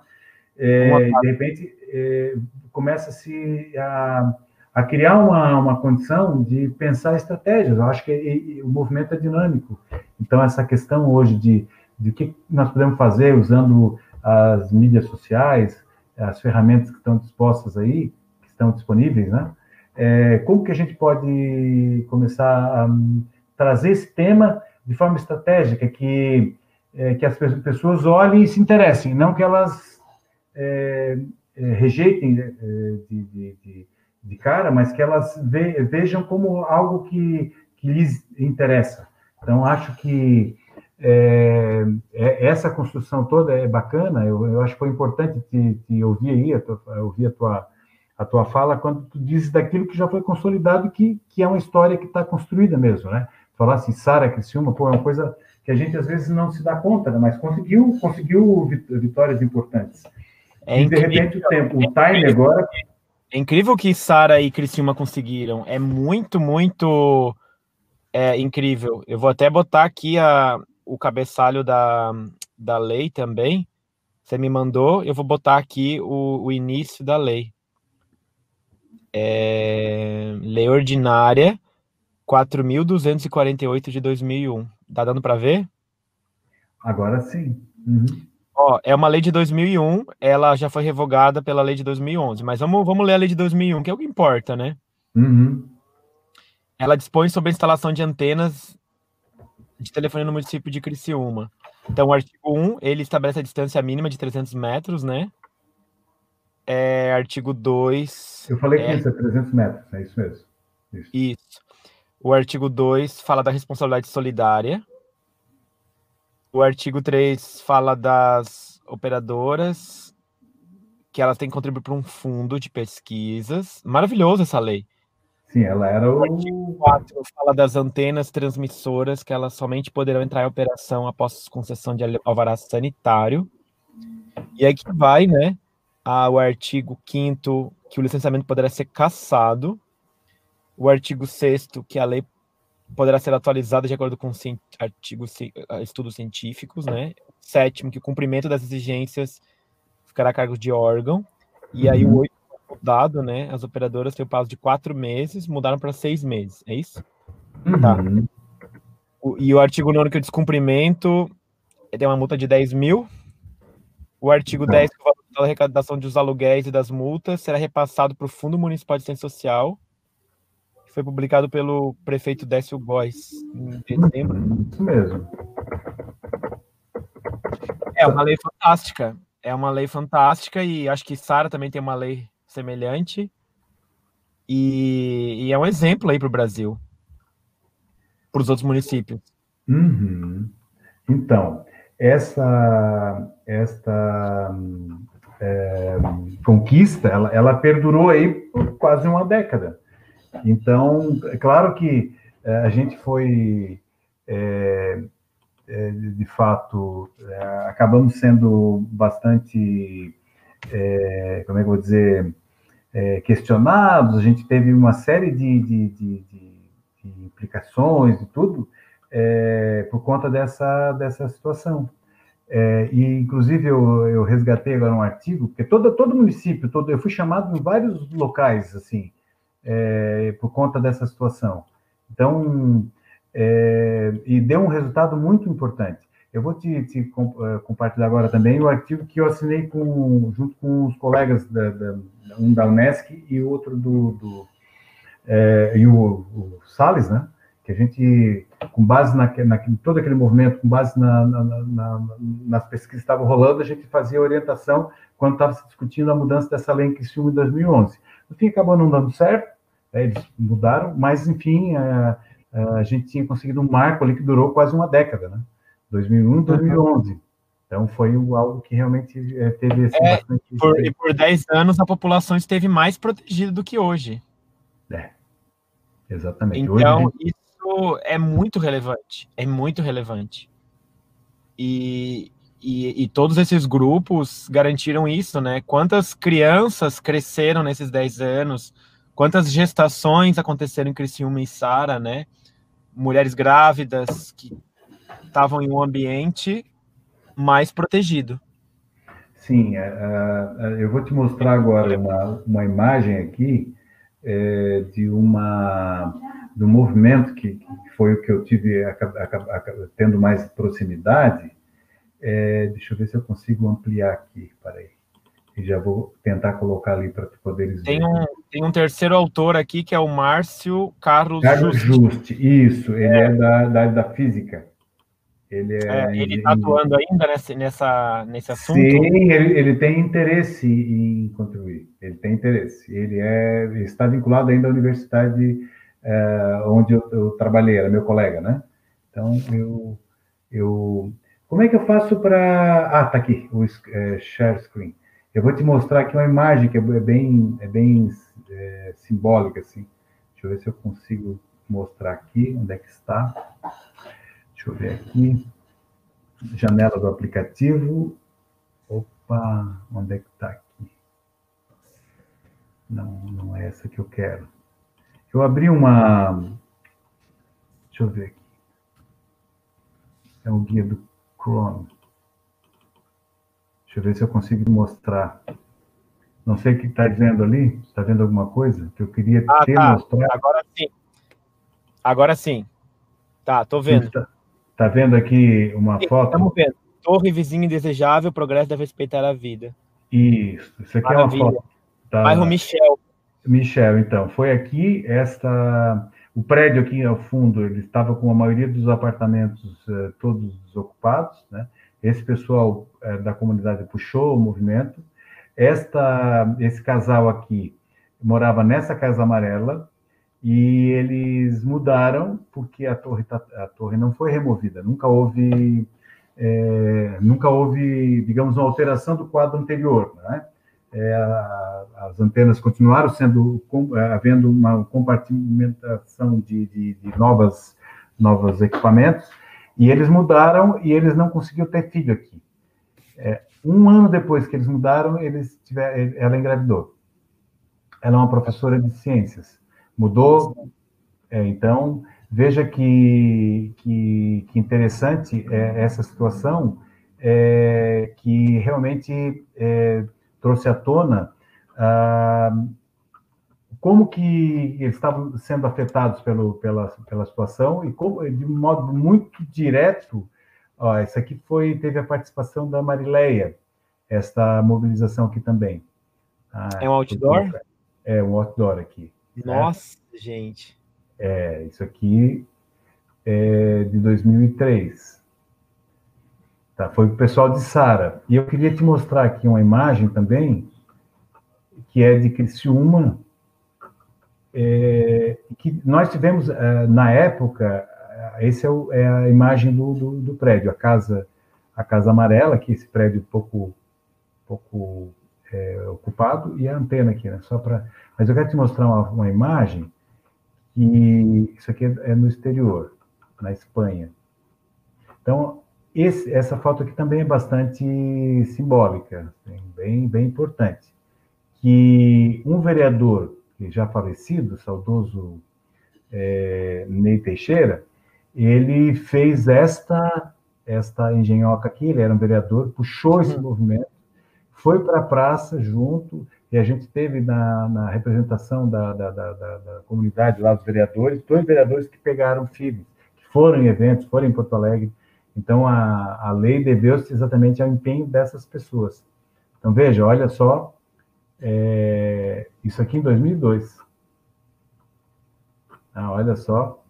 é de repente, é, começa-se a, a, criar uma, uma condição de pensar estratégias. Eu acho que e, e, o movimento é dinâmico. Então, essa questão hoje de de que nós podemos fazer usando as mídias sociais, as ferramentas que estão dispostas aí, que estão disponíveis, né? É, como que a gente pode começar a um, trazer esse tema de forma estratégica, que, é, que as pessoas olhem e se interessem, não que elas é, é rejeitem é, de, de, de, de, cara, mas que elas ve, vejam como algo que, que lhes interessa. Então, acho que é, é, essa construção toda é bacana, eu, eu acho que foi importante te, te ouvir aí, a tua, ouvir a tua, a tua fala, quando tu dizes daquilo que já foi consolidado, que, que é uma história que está construída mesmo, né? Falar assim, Sara Criciúma, pô, é uma coisa que a gente às vezes não se dá conta, né? mas conseguiu, conseguiu vitórias importantes. É e de repente o tempo, o time agora... É incrível que Sara e Criciúma conseguiram, é muito, muito é, incrível. Eu vou até botar aqui a, o cabeçalho da, da lei também. Você me mandou, eu vou botar aqui o, o início da lei. É, lei ordinária 4.248 de 2001. Tá dando para ver? Agora sim. Uhum. Ó, é uma lei de 2001, ela já foi revogada pela lei de 2011, mas vamos, vamos ler a lei de 2001, que é o que importa, né? Uhum. Ela dispõe sobre a instalação de antenas de telefonia no município de Criciúma. Então, o artigo 1, ele estabelece a distância mínima de 300 metros, né? É, artigo 2... Eu falei que é... isso é 300 metros, é isso mesmo. Isso. isso. O artigo 2 fala da responsabilidade solidária. O artigo 3 fala das operadoras, que elas têm que contribuir para um fundo de pesquisas. Maravilhoso essa lei. Sim, ela era o. O artigo 4 fala das antenas transmissoras, que elas somente poderão entrar em operação após concessão de alvará sanitário. E aí que vai, né, o artigo 5 que o licenciamento poderá ser cassado. O artigo 6 que a lei poderá ser atualizada de acordo com artigos estudos científicos, né? Sétimo, que o cumprimento das exigências ficará a cargo de órgão. E aí o 8 uhum mudado, né? As operadoras têm o prazo de quatro meses, mudaram para seis meses, é isso? Uhum. Tá. O, e o artigo 9 que é o descumprimento tem uma multa de 10 mil. O artigo tá. 10, que o valor da arrecadação dos aluguéis e das multas será repassado para o Fundo Municipal de Ciência Social, que foi publicado pelo prefeito Décio Góes em dezembro. Isso mesmo. É uma lei fantástica. É uma lei fantástica e acho que Sara também tem uma lei semelhante. E, e é um exemplo aí para o Brasil, para os outros municípios. Uhum. Então, essa, esta é, conquista, ela, ela perdurou aí por quase uma década. Então, é claro que é, a gente foi, é, é, de fato, é, acabamos sendo bastante, é, como é que eu vou dizer, é, questionados, a gente teve uma série de, de, de, de implicações e tudo por conta dessa, dessa situação. E, inclusive, eu, eu, resgatei agora um artigo, porque todo, todo município, todo, eu fui chamado em vários locais, assim, é, por conta dessa situação. Então, é, e deu um resultado muito importante. Eu vou te, te eh, compartilhar agora também o artigo que eu assinei com, junto com os colegas, da, da um da Unesc e outro do, do é, e o, o Salles, né? Que a gente, com base na, na todo aquele movimento, com base na, na, na, nas pesquisas que estavam rolando, a gente fazia orientação quando estava se discutindo a mudança dessa lei em Criciúma em 2011. No fim, acabou não dando certo, né, eles mudaram, mas, enfim, a, a gente tinha conseguido um marco ali que durou quase uma década, né? 2001, 2011. Uhum. Então foi algo que realmente é, teve assim, é, bastante. Por, e por 10 anos a população esteve mais protegida do que hoje. É, exatamente. Então hoje... isso é muito relevante. É muito relevante. E, e, e, todos esses grupos garantiram isso, né? Quantas crianças cresceram nesses 10 anos? Quantas gestações aconteceram em Criciúma e Sara, né? Mulheres grávidas que estavam em um ambiente mais protegido. Sim, uh, eu vou te mostrar agora uma, uma imagem aqui é, de uma do movimento que, que, foi o que eu tive a, a, a, tendo mais proximidade. É, deixa eu ver se eu consigo ampliar aqui, aí. E já vou tentar colocar ali para poderes tem ver. Um, tem um terceiro autor aqui que é o Márcio Carlos, Carlos Juste. Isso, ele é, é da, da, da física. Ele é, é ele está atuando ainda nesse, nessa, nesse assunto? Sim, ele, ele tem interesse em contribuir. Ele tem interesse. Ele é ele está vinculado ainda à universidade é, onde eu, eu, trabalhei, era meu colega, né? Então eu eu como é que eu faço para. Ah, tá aqui, o é, share screen. Eu vou te mostrar aqui uma imagem que é bem, é bem é, simbólica, assim. Deixa eu ver se eu consigo mostrar aqui onde é que está. Deixa eu ver aqui. Janela do aplicativo. Opa, onde é que está aqui? Não, não é essa que eu quero. Eu abri uma. Deixa eu ver aqui. É o guia do Chrome. Deixa eu ver se eu consigo mostrar. Não sei o que está dizendo ali. Está vendo alguma coisa que eu queria ah, ter tá. mostrado? Agora sim. Agora sim. Tá, tô vendo. Está tá vendo aqui uma sim, foto? Estamos vendo. Torre vizinho indesejável, progresso deve respeitar a vida. Isso. Isso aqui Maravilha. é uma foto. Da... Bairro Michel. Michel, então. Foi aqui esta o prédio aqui ao fundo, ele estava com a maioria dos apartamentos uh, todos desocupados, né? Esse pessoal uh, da comunidade puxou o movimento. Esta, esse casal aqui morava nessa casa amarela e eles mudaram porque a torre, tá, a torre não foi removida. Nunca houve, é, nunca houve, digamos, uma alteração do quadro anterior, né? É, as antenas continuaram sendo é, havendo uma compartimentação de, de, de novas novos equipamentos e eles mudaram e eles não conseguiam ter filho aqui. É, um ano depois que eles mudaram, eles tiveram, ela engravidou. Ela é uma professora de ciências. Mudou, é, então veja que, que, que interessante é essa situação, é, que realmente trouxe à tona ah, como que eles estavam sendo afetados pelo, pela, pela situação e como, de modo muito direto, ó, isso aqui foi, teve a participação da Marileia, esta mobilização aqui também. Ah, é um outdoor? É, um outdoor aqui. Nossa, gente. É, isso aqui é de 2003. Tá? Foi o pessoal de Sara. E eu queria te mostrar aqui uma imagem também, que é de Criciúma, é, que nós tivemos, é, na época, essa é, é, a imagem do, do, do, prédio, a casa, a casa amarela, que esse prédio pouco, pouco é, ocupado, e a antena aqui, né? Só para. Mas eu quero te mostrar uma, uma imagem que isso aqui é, é no exterior, na Espanha. Então, esse, essa foto aqui também é bastante simbólica, assim, bem, bem importante. Que um vereador, já falecido, saudoso é, Ney Teixeira, ele fez esta, esta engenhoca aqui, ele era um vereador, puxou esse uhum. movimento, foi para a praça junto, e a gente teve na, na representação da, da, da, da, comunidade lá, dos vereadores, dois vereadores que pegaram filhos, que foram em eventos, foram em Porto Alegre, então, a, a lei deveu-se exatamente ao empenho dessas pessoas. Então, veja, olha só, é, isso aqui em 2002. Ah, olha só.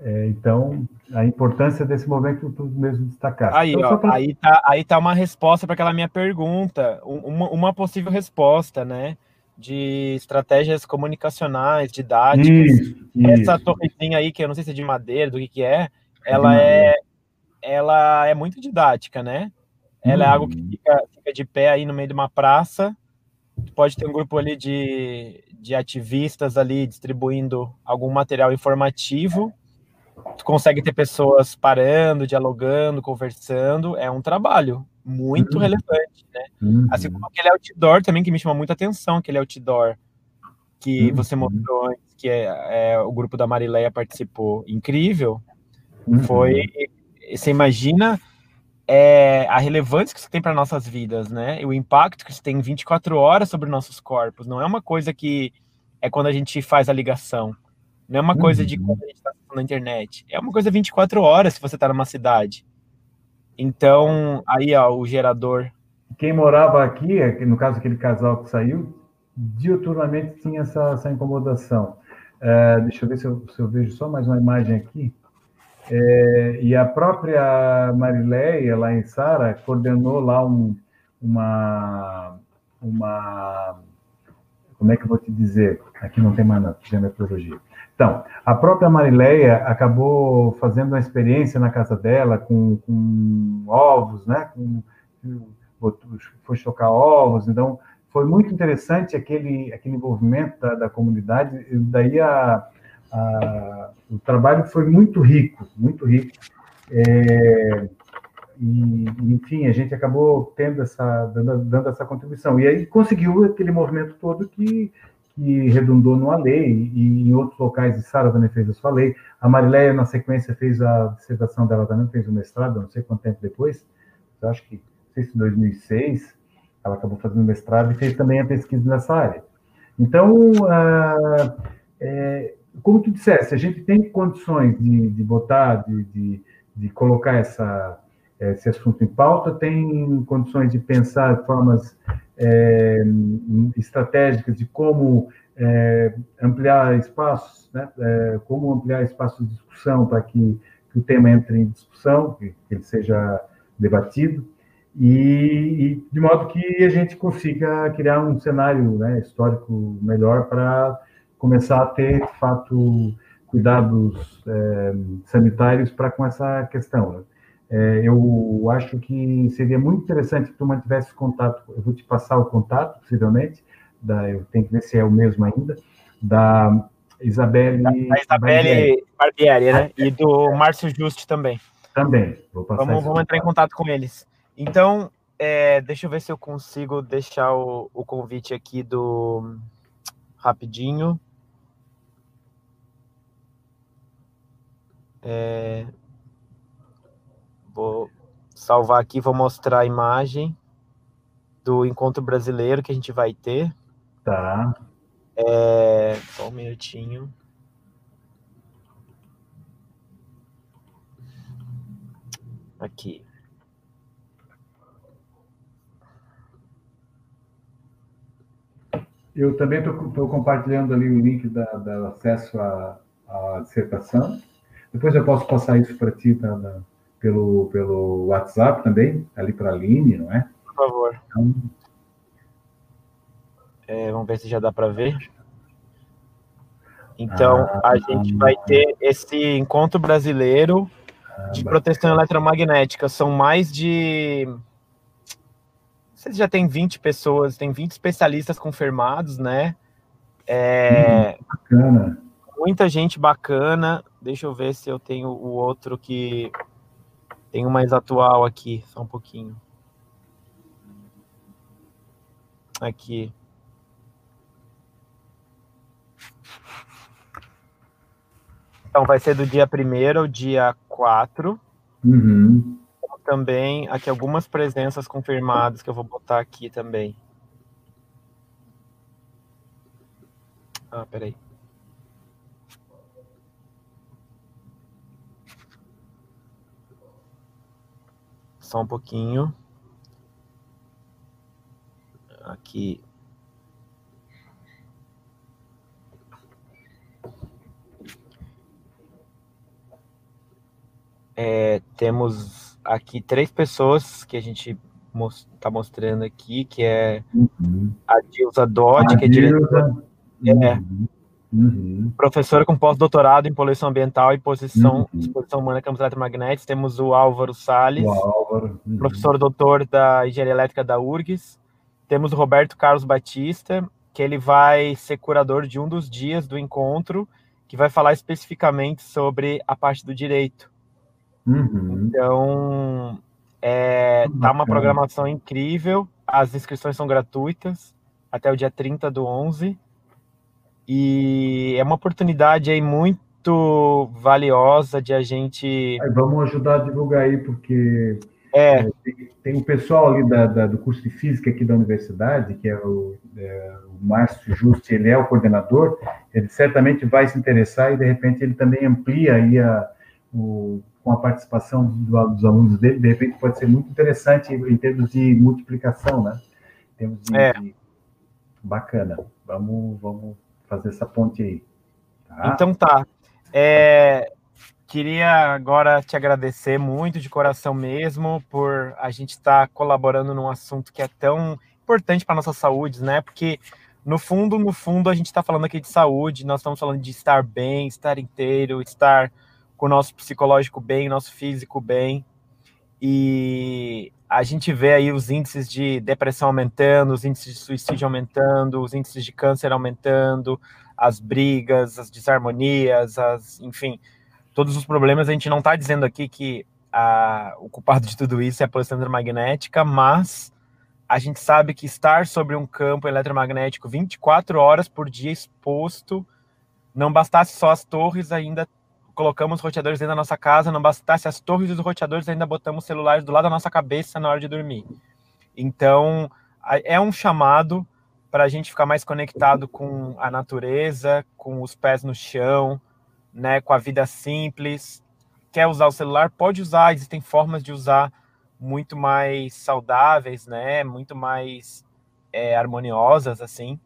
É, então, a importância desse movimento tu mesmo destacaste. Aí, então, ó, pra... aí, tá, aí tá uma resposta para aquela minha pergunta, uma, uma possível resposta, né? de estratégias comunicacionais, didáticas. Isso, Essa isso. torrezinha aí, que eu não sei se é de madeira, do que que é, ela é, ela é muito didática, né? Ela hum. é algo que hum. fica, fica, de pé aí no meio de uma praça. Pode ter um grupo ali de, de ativistas ali distribuindo algum material informativo. Tu consegue ter pessoas parando, dialogando, conversando. É um trabalho muito uhum. relevante, né? Uhum. Assim como aquele outdoor também que me chama muita atenção, aquele outdoor que uhum. você mostrou antes, que é, é, o grupo da Marileia participou. Incrível. Foi você imagina é, a relevância que isso tem para nossas vidas, né? E o impacto que isso tem 24 horas sobre nossos corpos. Não é uma coisa que é quando a gente faz a ligação. Não é uma coisa de uhum. quando a gente está na internet. É uma coisa 24 horas se você está numa cidade. Então, aí, ó, o gerador. Quem morava aqui, é no caso aquele casal que saiu, diuturnamente tinha essa, essa incomodação. É, deixa eu ver se eu, se eu vejo só mais uma imagem aqui. É, e a própria Marileia, lá em Sara, coordenou lá um, uma, uma. Como é que eu vou te dizer? Aqui não tem mais nada, geometrologia. Então, a própria Marileia acabou fazendo uma experiência na casa dela com, com ovos, né? Com, foi chocar ovos, então foi muito interessante aquele, aquele envolvimento da, da comunidade, daí a, a, o trabalho foi muito rico, muito rico. É, e, enfim, a gente acabou tendo essa, dando, dando, essa contribuição. E aí conseguiu aquele movimento todo que, que redundou numa lei, e em outros locais, de Sara também fez a sua lei. A Marileia, na sequência, fez a dissertação dela também, fez o mestrado, não sei quanto tempo depois, eu acho que, não sei se 2006, ela acabou fazendo mestrado e fez também a pesquisa nessa área. Então, ah, é, como tu disseste, a gente tem condições de, de botar, de, de, de colocar essa, esse assunto em pauta, tem condições de pensar formas é, estratégicas de como é, ampliar espaços, né? É, como ampliar espaços de discussão para que, que, o tema entre em discussão, que, que ele seja debatido, e, e, de modo que a gente consiga criar um cenário né, histórico melhor para começar a ter, de fato, cuidados é, sanitários para com essa questão. Né? É, eu acho que seria muito interessante que tu mantivesse contato, eu vou te passar o contato, possivelmente, da, eu tenho que ver se é o mesmo ainda, da Isabelle... Da, Isabelle Barbieri, né? E do Márcio Juste também. Também, vou passar Vamos, vamos entrar em contato com eles. Então, é, deixa eu ver se eu consigo deixar o, o convite aqui do... Rapidinho. É, Vou salvar aqui, vou mostrar a imagem do encontro brasileiro que a gente vai ter. Tá. É, só um minutinho. Aqui. Eu também estou compartilhando ali o link da acesso à, à, dissertação. Depois eu posso passar isso para ti, tá, pelo, pelo WhatsApp também, ali para a Aline, não é? Por favor. Então... É, vamos ver se já dá para ver. Então, ah, a gente vai ter esse encontro brasileiro ah, de proteção eletromagnética. São mais de. Vocês já tem 20 pessoas, tem 20 especialistas confirmados, né? É, hum, bacana. Muita gente bacana. Deixa eu ver se eu tenho o outro que tem um mais atual aqui, só um pouquinho. Aqui. Então, vai ser do dia 1 ao dia 4. Uhum. Também, aqui algumas presenças confirmadas que eu vou botar aqui também. Ah, peraí. Só um pouquinho. Aqui. É, temos aqui três pessoas que a gente está mostrando aqui, que é uhum. a Dilza Dodge, que é diretora. É, uhum. Professora com pós-doutorado em poluição ambiental e posição, uhum. exposição humana a campos eletromagnéticos. Temos o Álvaro Salles, o Álvaro. Uhum. professor doutor da engenharia elétrica da URGS. Temos o Roberto Carlos Batista, que ele vai ser curador de um dos dias do encontro, que vai falar especificamente sobre a parte do direito. Uhum. Então, é, tá uma programação incrível. As inscrições são gratuitas até o dia 30 do 11. E é uma oportunidade aí muito valiosa de a gente. Aí vamos ajudar a divulgar aí, porque é. é tem, tem um pessoal ali da, da, do curso de física aqui da universidade, que é o, é, o Márcio Justo, ele é o coordenador, ele certamente vai se interessar e de repente ele também amplia aí a, o, com a participação do, dos alunos dele, de repente pode ser muito interessante em termos de multiplicação, né? Em termos de, é. de... bacana. Vamos, vamos fazer essa ponte aí. Tá? Então tá. É, queria agora te agradecer muito de coração mesmo por a gente estar tá colaborando num assunto que é tão importante para nossa saúde, né? Porque no fundo, no fundo, a gente está falando aqui de saúde, nós estamos falando de estar bem, estar inteiro, estar com o nosso psicológico bem, nosso físico bem. E a gente vê aí os índices de depressão aumentando, os índices de suicídio aumentando, os índices de câncer aumentando, as brigas, as desarmonias, as, enfim, todos os problemas. A gente não está dizendo aqui que a, o culpado de tudo isso é a poluição eletromagnética, mas a gente sabe que estar sobre um campo eletromagnético 24 horas por dia exposto, não bastasse só as torres, ainda colocamos roteadores dentro da nossa casa, não bastasse as torres e os roteadores, ainda botamos celulares do lado da nossa cabeça na hora de dormir. Então, é um chamado para a gente ficar mais conectado com a natureza, com os pés no chão, né, com a vida simples. Quer usar o celular? Pode usar, existem formas de usar muito mais saudáveis, né, muito mais é, harmoniosas, assim.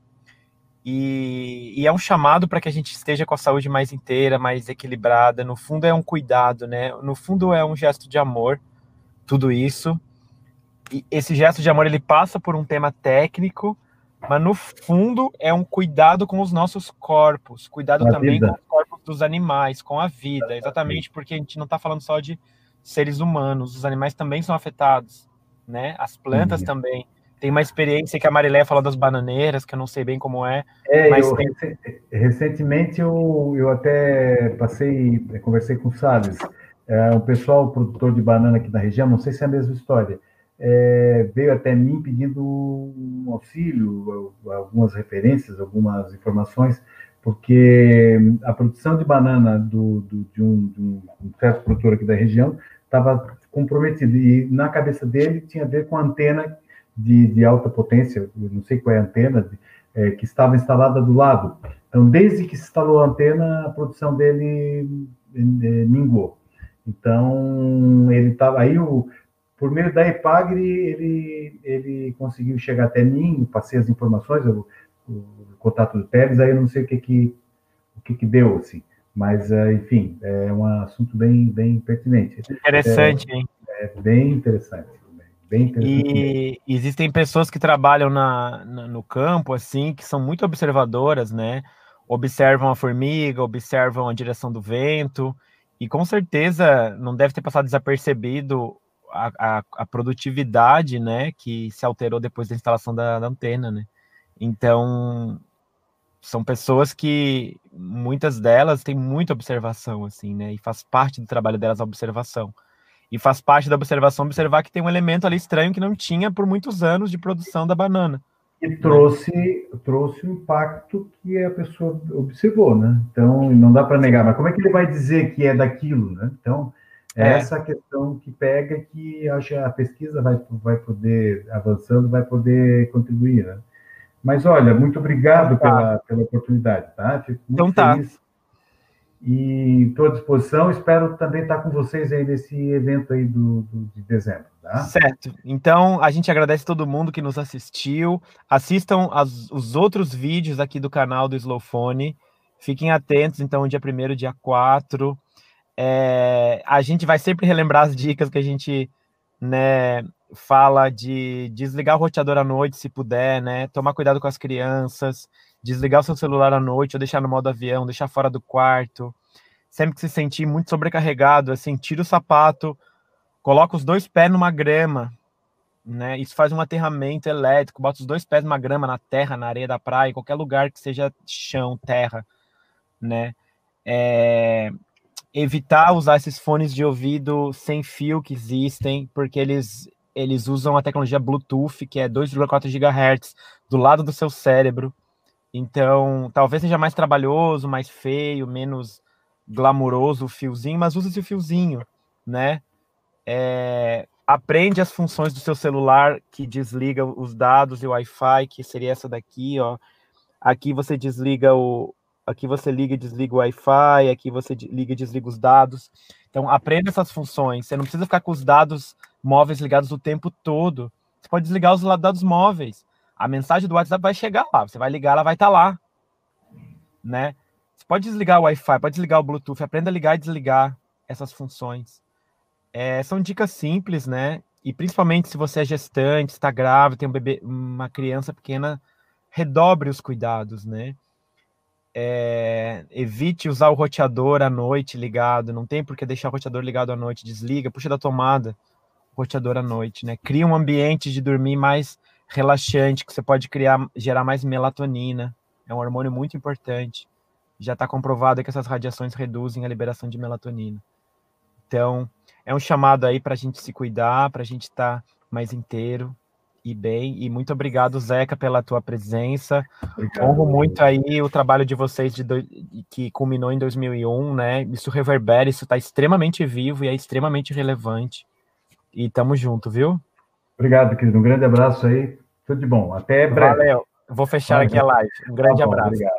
E, e, é um chamado para que a gente esteja com a saúde mais inteira, mais equilibrada. No fundo, é um cuidado, né? No fundo, é um gesto de amor, tudo isso. E esse gesto de amor ele passa por um tema técnico, mas no fundo é um cuidado com os nossos corpos, cuidado a também vida. com os corpos dos animais, com a vida, exatamente porque a gente não está falando só de seres humanos, os animais também são afetados, né? As plantas uhum. também. Tem uma experiência que a Marilé falou das bananeiras, que eu não sei bem como é. É, mas eu, tem... recentemente eu, eu até passei, conversei com o Salles, é, um pessoal produtor de banana aqui da região, não sei se é a mesma história, é, veio até mim pedindo um auxílio, algumas referências, algumas informações, porque a produção de banana do, do, de, um, de um certo produtor aqui da região estava comprometida, e na cabeça dele tinha a ver com a antena de, de alta potência, não sei qual é a antena, é, que estava instalada do lado. Então, desde que se instalou a antena, a produção dele é, minguou. Então, ele estava aí, o, por meio da EPAGRE, ele, ele conseguiu chegar até mim, passei as informações, o, o contato do Teles, aí eu não sei o que que, o que, que deu, assim. Mas, é, enfim, é um assunto bem, bem pertinente. Interessante, é, hein? É bem interessante. E existem pessoas que trabalham na, na, no campo, assim, que são muito observadoras, né? Observam a formiga, observam a direção do vento, e com certeza não deve ter passado desapercebido a, a, a produtividade, né, que se alterou depois da instalação da, da antena, né? Então, são pessoas que muitas delas têm muita observação, assim, né? E faz parte do trabalho delas a observação. E faz parte da observação observar que tem um elemento ali estranho que não tinha por muitos anos de produção da banana. E trouxe, trouxe o impacto que a pessoa observou, né? Então, não dá para negar, mas como é que ele vai dizer que é daquilo, né? Então, é, é. essa questão que pega que acho que a pesquisa vai, vai poder, avançando, vai poder contribuir, né? Mas, olha, muito obrigado tá. pela, pela oportunidade, tá? Fico muito então, tá. E estou à disposição. Espero também estar com vocês aí nesse evento aí do, do, de dezembro. Tá? Certo. Então, a gente agradece todo mundo que nos assistiu. Assistam as, os outros vídeos aqui do canal do Slowphone. Fiquem atentos, então, dia 1 dia 4. É, a gente vai sempre relembrar as dicas que a gente né, fala de desligar o roteador à noite, se puder, né? Tomar cuidado com as crianças desligar o seu celular à noite ou deixar no modo avião, deixar fora do quarto. Sempre que se sentir muito sobrecarregado, assim, tira o sapato, coloca os dois pés numa grama, né? Isso faz um aterramento elétrico, bota os dois pés numa grama, na terra, na areia da praia, em qualquer lugar que seja chão, terra, né? É... Evitar usar esses fones de ouvido sem fio que existem, porque eles, eles usam a tecnologia Bluetooth, que é 2,4 GHz, do lado do seu cérebro. Então, talvez seja mais trabalhoso, mais feio, menos glamuroso o fiozinho, mas use esse fiozinho, né? É, aprende as funções do seu celular que desliga os dados e o Wi-Fi, que seria essa daqui, ó. Aqui você desliga o, aqui você liga e desliga o Wi-Fi, aqui você liga e desliga os dados. Então, aprenda essas funções. Você não precisa ficar com os dados móveis ligados o tempo todo. Você pode desligar os dados móveis a mensagem do WhatsApp vai chegar lá. Você vai ligar, ela vai estar tá lá, né? Você pode desligar o Wi-Fi, pode desligar o Bluetooth, aprenda a ligar e desligar essas funções. É, são dicas simples, né? E principalmente se você é gestante, está grávida, tem um bebê, uma criança pequena redobre os cuidados, né? É, evite usar o roteador à noite ligado, não tem por que deixar o roteador ligado à noite, desliga, puxa da tomada o roteador à noite, né? Cria um ambiente de dormir mais relaxante, que você pode criar, gerar mais melatonina, é um hormônio muito importante. Já está comprovado que essas radiações reduzem a liberação de melatonina. Então, é um chamado aí para a gente se cuidar, para a gente estar tá mais inteiro, e bem. E muito obrigado, Zeca, pela tua presença. Obrigado. Honro muito aí o trabalho de vocês de do... que culminou em 2001, né? Isso reverbera, isso está extremamente vivo e é extremamente relevante. E tamo junto, viu? Obrigado, querido. Um grande abraço aí. Tudo de bom. Até breve. Valeu. Vou fechar Valeu. aqui a live. Um grande tá bom, abraço. Obrigado.